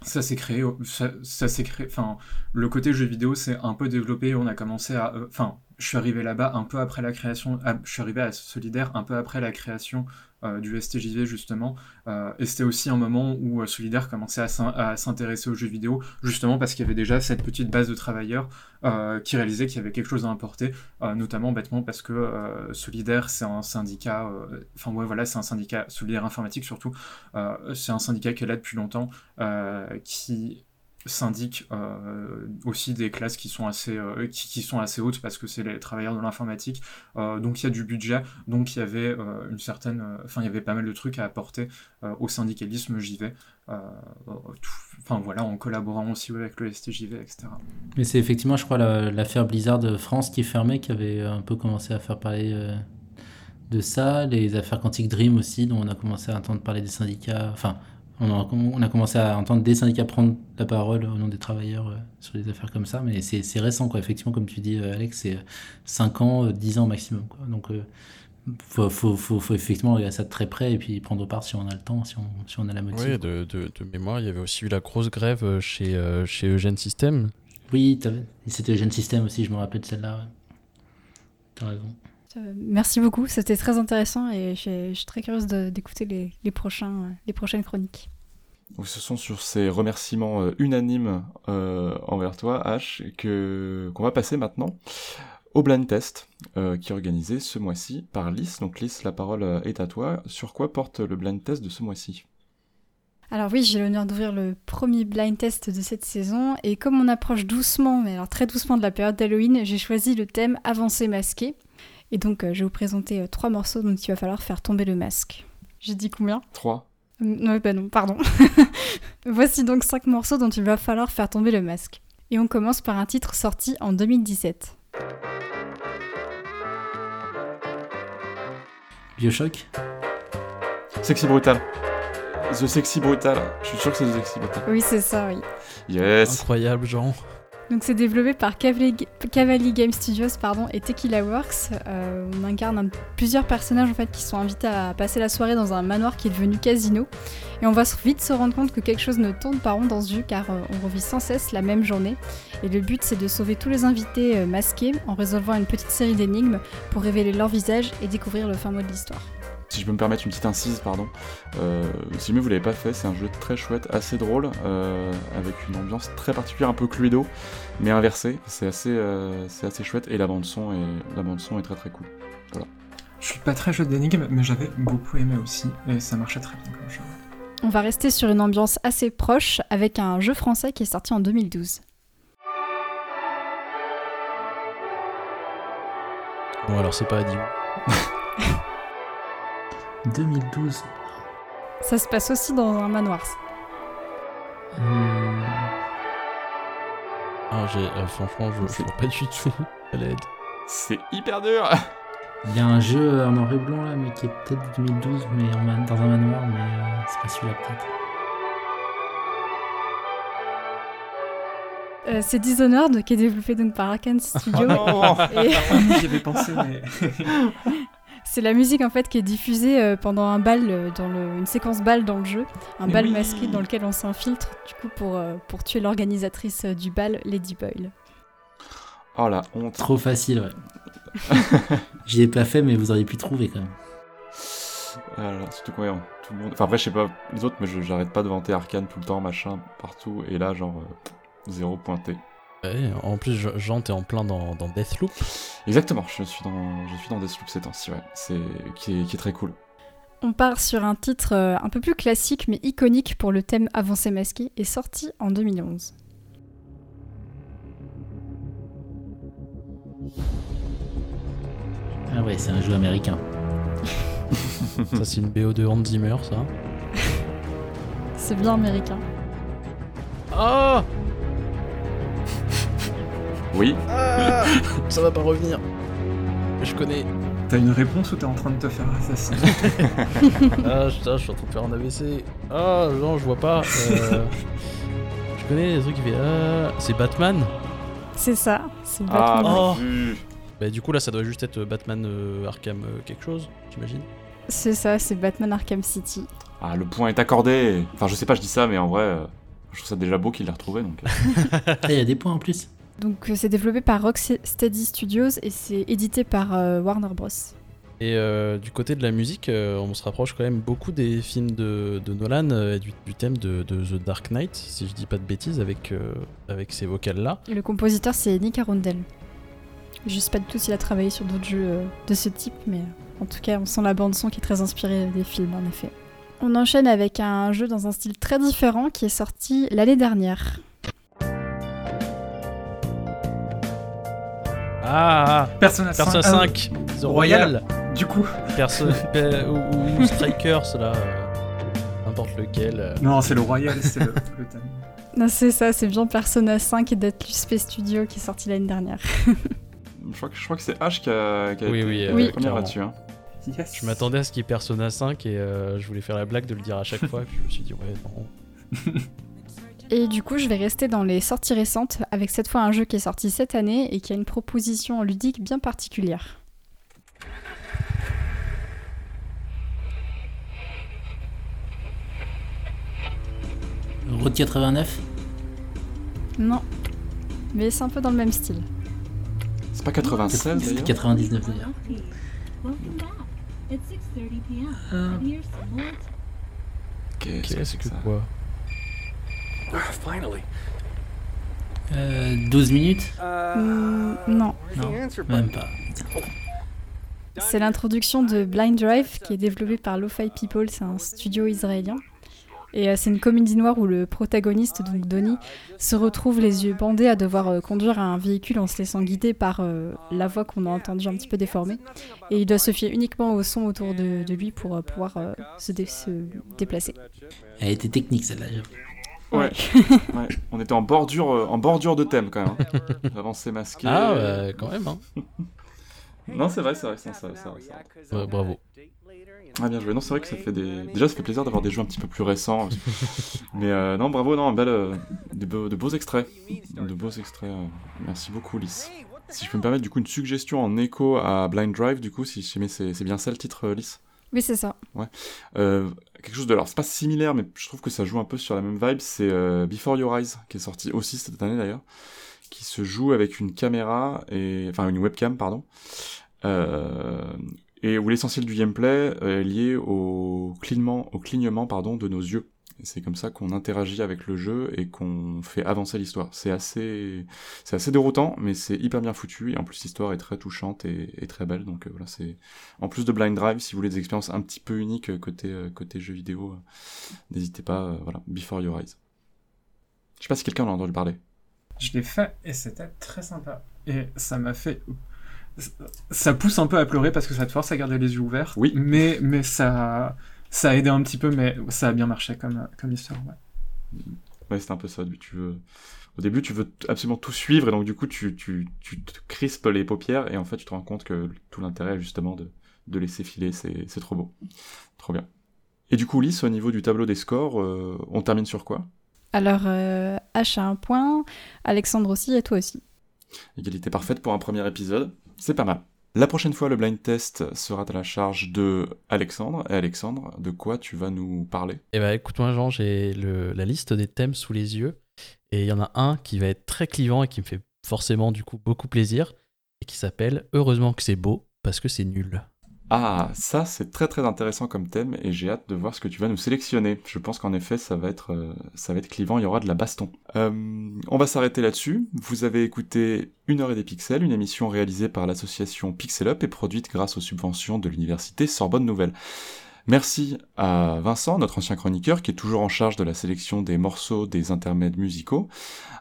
ça s'est créé, ça, s'est créé. Enfin, le côté jeu vidéo s'est un peu développé. On a commencé à, euh, enfin, je suis arrivé là-bas un peu après la création. ah, je suis arrivé à Solidaire un peu après la création du STJV justement. Euh, et c'était aussi un moment où euh, Solidaire commençait à s'in- à s'intéresser aux jeux vidéo, justement parce qu'il y avait déjà cette petite base de travailleurs euh, qui réalisaient qu'il y avait quelque chose à importer, euh, notamment bêtement parce que euh, Solidaire c'est un syndicat, euh, enfin ouais voilà c'est un syndicat Solidaire informatique surtout, euh, c'est un syndicat qui là depuis longtemps, euh, qui syndique euh, aussi des classes qui sont assez euh, qui, sont assez hautes parce que c'est les travailleurs de l'informatique Euh, donc il y a du budget donc il y avait euh, une certaine enfin il y avait pas mal de trucs à apporter au syndicalisme JV enfin voilà en collaborant aussi avec le STJV etc Mais c'est effectivement, je crois, la- l'affaire Blizzard de France qui fermée, qui avait un peu commencé à faire parler de ça. Les affaires Quantic Dream aussi, dont on a commencé à entendre parler des syndicats. Enfin, on a, on a commencé à entendre des syndicats prendre la parole au nom des travailleurs euh, sur des affaires comme ça. Mais c'est récent, quoi. Effectivement, comme tu dis, euh, Alex, c'est 5 ans, euh, 10 ans maximum. Quoi. Donc, euh, faut, faut, faut, faut effectivement regarder ça de très près et puis prendre part si on a le temps, si on, si on a la motive. Oui, de, de, de mémoire, il y avait aussi eu la grosse grève chez, chez Eugène System. Oui, c'était Eugène System aussi, je me rappelle de celle-là. ouais. T'as raison. Euh, Merci beaucoup, c'était très intéressant et je suis très curieuse d'écouter les, les, prochains, les prochaines chroniques. Donc ce sont sur ces remerciements euh, unanimes euh, envers toi, H, que qu'on va passer maintenant au blind test euh, qui est organisé ce mois-ci par Lys. Donc Lys, la parole est à toi. Sur quoi porte le blind test de ce mois-ci? Alors oui, j'ai l'honneur d'ouvrir le premier blind test de cette saison et comme on approche doucement, mais alors très doucement de la période d'Halloween, j'ai choisi le thème avancé masqué. Et donc euh, je vais vous présenter euh, trois morceaux dont il va falloir faire tomber le masque. J'ai dit combien? 3. Euh, Non, bah non, pardon. Voici donc cinq morceaux dont il va falloir faire tomber le masque. Et on commence par un titre sorti en 2017. Bioshock? Sexy Brutal. The Sexy Brutal. Je suis sûr que c'est The Sexy Brutal. Oui, c'est ça, oui. Yes. Incroyable, Jean. Donc c'est développé par Cavalry Game Studios et Tequila Works. Euh, on incarne plusieurs personnages en fait qui sont invités à passer la soirée dans un manoir qui est devenu casino. Et on va vite se rendre compte que quelque chose ne tourne pas rond dans ce jeu car euh, on revit sans cesse la même journée. Et le but c'est de sauver tous les invités euh, masqués en résolvant une petite série d'énigmes pour révéler leur visage et découvrir le fin mot de l'histoire. Si je peux me permettre une petite incise, pardon. Euh, si jamais vous l'avez pas fait, c'est un jeu très chouette, assez drôle, euh, avec une ambiance très particulière, un peu Cluedo, mais inversée. C'est assez, euh, c'est assez chouette et la bande son est, la bande son est très très cool. Voilà. je suis pas très jeu d'énigmes mais j'avais beaucoup aimé aussi et ça marchait très bien comme jeu On va rester sur une ambiance assez proche avec un jeu français qui est sorti en 2012. Bon, alors c'est pas Adi. 2012. Ça se passe aussi dans un manoir. Euh, Ah, j'ai, euh, franchement, je je vois pas du tout à l'aide. C'est hyper dur Il y a un jeu en noir et blanc là, mais qui est peut-être 2012, mais en man- dans un manoir, mais euh, c'est pas celui-là peut-être. Euh, c'est Dishonored qui est développé donc par Arkane Studio. non. Et J'y avais pensé, mais. C'est la musique en fait qui est diffusée euh, pendant un bal, euh, dans le- une séquence bal dans le jeu, un Mais bal oui. masqué dans lequel on s'infiltre du coup pour, euh, pour tuer l'organisatrice du bal, Lady Boyle. Oh la honte. Trop facile, ouais. J'y ai pas fait, mais vous auriez pu trouver quand même. Là, surtout quand même, tout le monde. Enfin, après, je sais pas les autres, mais je- j'arrête pas de vanter Arkane tout le temps, machin, partout, et là, genre, euh, zéro pointé. Ouais, en plus, Je- Jean, t'es en plein dans, dans Deathloop. Exactement, je suis dans, je suis dans Deathloop ces temps-ci, ouais. C'est, qui est, qui est très cool. On part sur un titre euh, un peu plus classique mais iconique pour le thème avancé masqué et sorti en 2011. Ah ouais, c'est un jeu américain. ça, c'est une BO de Hans Zimmer, ça. C'est bien américain. Oh Oui. Ah Ça va pas revenir. Je connais. T'as une réponse ou t'es en train de te faire assassiner Ah putain, je suis en train de faire un AVC. Ah non, je vois pas. Euh, je connais les trucs qui fait. Ah, c'est Batman C'est ça, c'est Ah, Batman. Oh. vu. Bah du coup là, ça doit juste être Batman euh, Arkham euh, quelque chose, j'imagine. C'est ça, c'est Batman Arkham City. Ah, le point est accordé. Enfin, je sais pas, je dis ça, mais en vrai, euh, je trouve ça déjà beau qu'il l'ait retrouvé. Donc, euh. Ah, Il y a des points en plus. Donc euh, c'est développé par Rocksteady Studios et c'est édité par euh, Warner Bros. Et euh, du côté de la musique, euh, on se rapproche quand même beaucoup des films de, de Nolan euh, et du, du thème de, de The Dark Knight, si je dis pas de bêtises, avec, euh, avec ces vocales-là. Le compositeur c'est Nick Arundel. Je sais pas du tout s'il a travaillé sur d'autres jeux euh, de ce type, mais euh, en tout cas on sent la bande son qui est très inspirée des films en effet. On enchaîne avec un jeu dans un style très différent qui est sorti l'année dernière. Ah, Persona 5. Persona ah, 5, The Royal. Royal, Du coup. Perso pe- ou, ou Strikers, là, euh, n'importe lequel. euh. Non, c'est le Royal, c'est le, le thème. Non, c'est ça, c'est bien Persona 5 et d'Atlus Space Studio qui est sorti l'année dernière. je crois que, je crois que c'est H qui a, qui a Oui, été oui, la euh, première clairement. là-dessus. hein. Yes. Je m'attendais à ce qu'il y ait Persona 5 et euh, je voulais faire la blague de le dire à chaque fois, et puis je me suis dit, ouais, non. Et du coup, je vais rester dans les sorties récentes avec cette fois un jeu qui est sorti cette année et qui a une proposition ludique bien particulière. Road 89 Non, mais c'est un peu dans le même style. C'est pas 96 C'est d'ailleurs 99 d'ailleurs. Qu'est-ce que c'est que quoi? Finally. Euh, 12 minutes? Hmm, non, Non, même pas. c'est l'introduction de Blind Drive qui est développé par Lo-Fi People, c'est un studio israélien. Et euh, c'est une comédie noire où le protagoniste, donc Donnie, se retrouve les yeux bandés à devoir euh, conduire un véhicule en se laissant guider par euh, la voix qu'on a entendue un petit peu déformée. Et il doit se fier uniquement au son autour de, de lui pour euh, pouvoir euh, se, dé- se déplacer. Elle était technique celle-là. Ouais. ouais. On était en bordure, en bordure de thème quand même. hein. Avancé masqué. Ah, quand même, hein. Non, c'est vrai, c'est vrai, c'est vrai, vrai, vrai, c'est vrai. Ouais, bravo. Ah bien joué. Non, c'est vrai que ça fait des. Déjà, ça fait plaisir d'avoir des jeux un petit peu plus récents. Mais euh, non, bravo, non, belle, euh, de, beaux, de beaux extraits, de beaux extraits. euh, Merci beaucoup, Lys. Si je peux me permettre, du coup, une suggestion en écho à Blind Drive, du coup, si jamais c'est c'est bien ça le titre, euh, Lys? Oui, c'est ça. Ouais. Quelque chose de. Alors, c'est pas similaire, mais je trouve que ça joue un peu sur la même vibe. C'est Before Your Eyes, qui est sorti aussi cette année d'ailleurs, qui se joue avec une caméra, et enfin une webcam, pardon. Euh, et où l'essentiel du gameplay est lié au clignement, au clignement pardon, de nos yeux. C'est comme ça qu'on interagit avec le jeu et qu'on fait avancer l'histoire. C'est assez, c'est assez déroutant, mais c'est hyper bien foutu. Et en plus, l'histoire est très touchante et, très belle. Donc euh, voilà, c'est en plus de Blind Drive, si vous voulez des expériences un petit peu uniques euh, côté euh, côté jeux vidéo, euh, n'hésitez pas. euh, voilà, Before Your Eyes. Je sais pas si quelqu'un en a entendu parler. Je l'ai fait et c'était très sympa. Et ça m'a fait. Ça pousse un peu à pleurer parce que ça te force à garder les yeux ouverts. Oui. Mais, mais ça, ça a aidé un petit peu, mais ça a bien marché comme, comme histoire. Ouais. Ouais, c'est un peu ça. Tu veux... Au début, tu veux absolument tout suivre, et donc du coup, tu, tu, tu te crispes les paupières, et en fait, tu te rends compte que tout l'intérêt est justement de, de laisser filer. C'est c'est trop beau. Trop bien. Et du coup, Lys, au niveau du tableau des scores, euh, on termine sur quoi? Alors, euh, H a un point, Alexandre aussi et toi aussi. Égalité parfaite pour un premier épisode. C'est pas mal. La prochaine fois, le blind test sera à la charge de Alexandre. Et Alexandre, de quoi tu vas nous parler? Eh ben, écoute-moi, Jean, j'ai la liste des thèmes sous les yeux. Et il y en a un qui va être très clivant et qui me fait forcément, du coup, beaucoup plaisir. Et qui s'appelle Heureusement que c'est beau, parce que c'est nul. Ah, ça c'est très très intéressant comme thème et j'ai hâte de voir ce que tu vas nous sélectionner. Je pense qu'en effet ça va être euh, ça va être clivant, il y aura de la baston. Euh, on va s'arrêter là-dessus. Vous avez écouté Une heure et des pixels, une émission réalisée par l'association Pixel Up et produite grâce aux subventions de l'université Sorbonne Nouvelle. Merci à Vincent, notre ancien chroniqueur, qui est toujours en charge de la sélection des morceaux des intermèdes musicaux.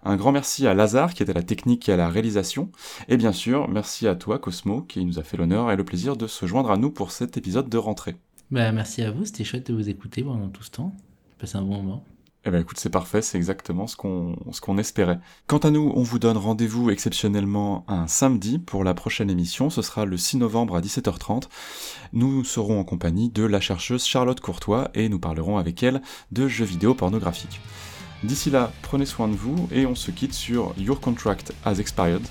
Un grand merci à Lazare, qui est à la technique et à la réalisation. Et bien sûr, merci à toi, Cosmo, qui nous a fait l'honneur et le plaisir de se joindre à nous pour cet épisode de rentrée. Bah, merci à vous, c'était chouette de vous écouter pendant tout ce temps. Passé un bon moment. Eh ben écoute, c'est parfait, c'est exactement ce qu'on espérait. Quant à nous, on vous donne rendez-vous exceptionnellement un samedi pour la prochaine émission, ce sera le 6 novembre à 17h30. Nous serons en compagnie de la chercheuse Charlotte Courtois et nous parlerons avec elle de jeux vidéo pornographiques. D'ici là, prenez soin de vous et on se quitte sur Your Contract Has Expired,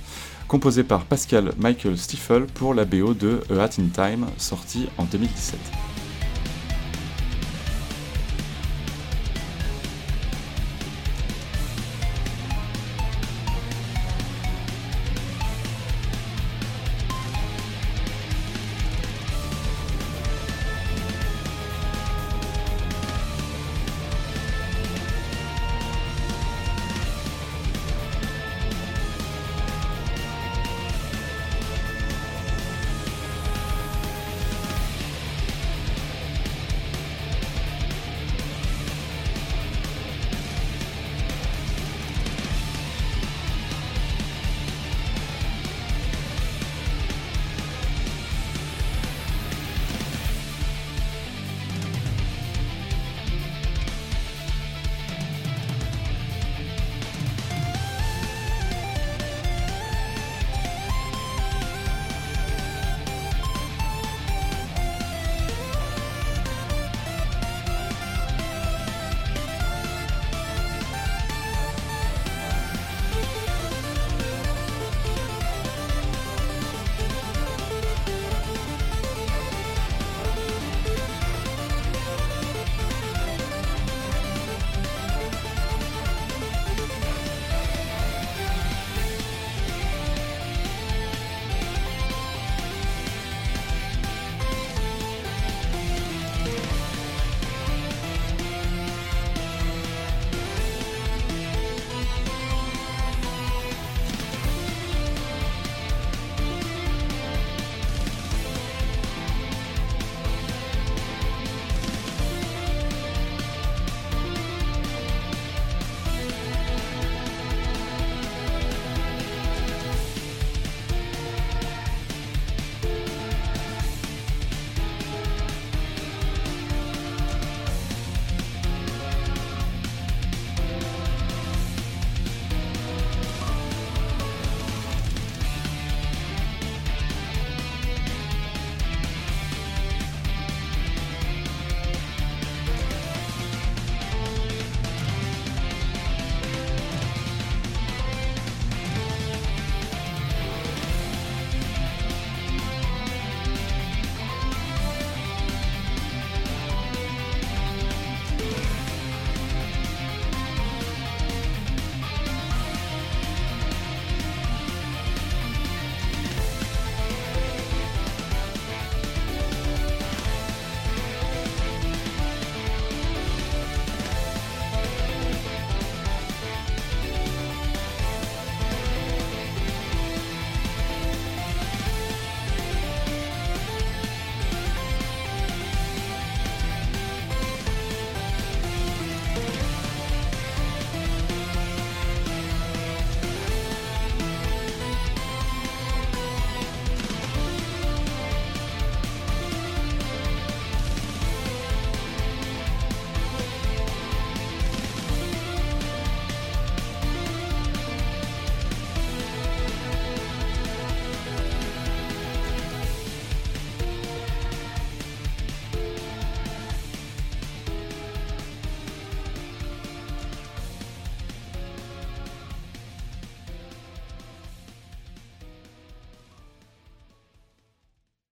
composé par Pascal Michael Stiefel pour la BO de A Hat in Time, sorti en 2017.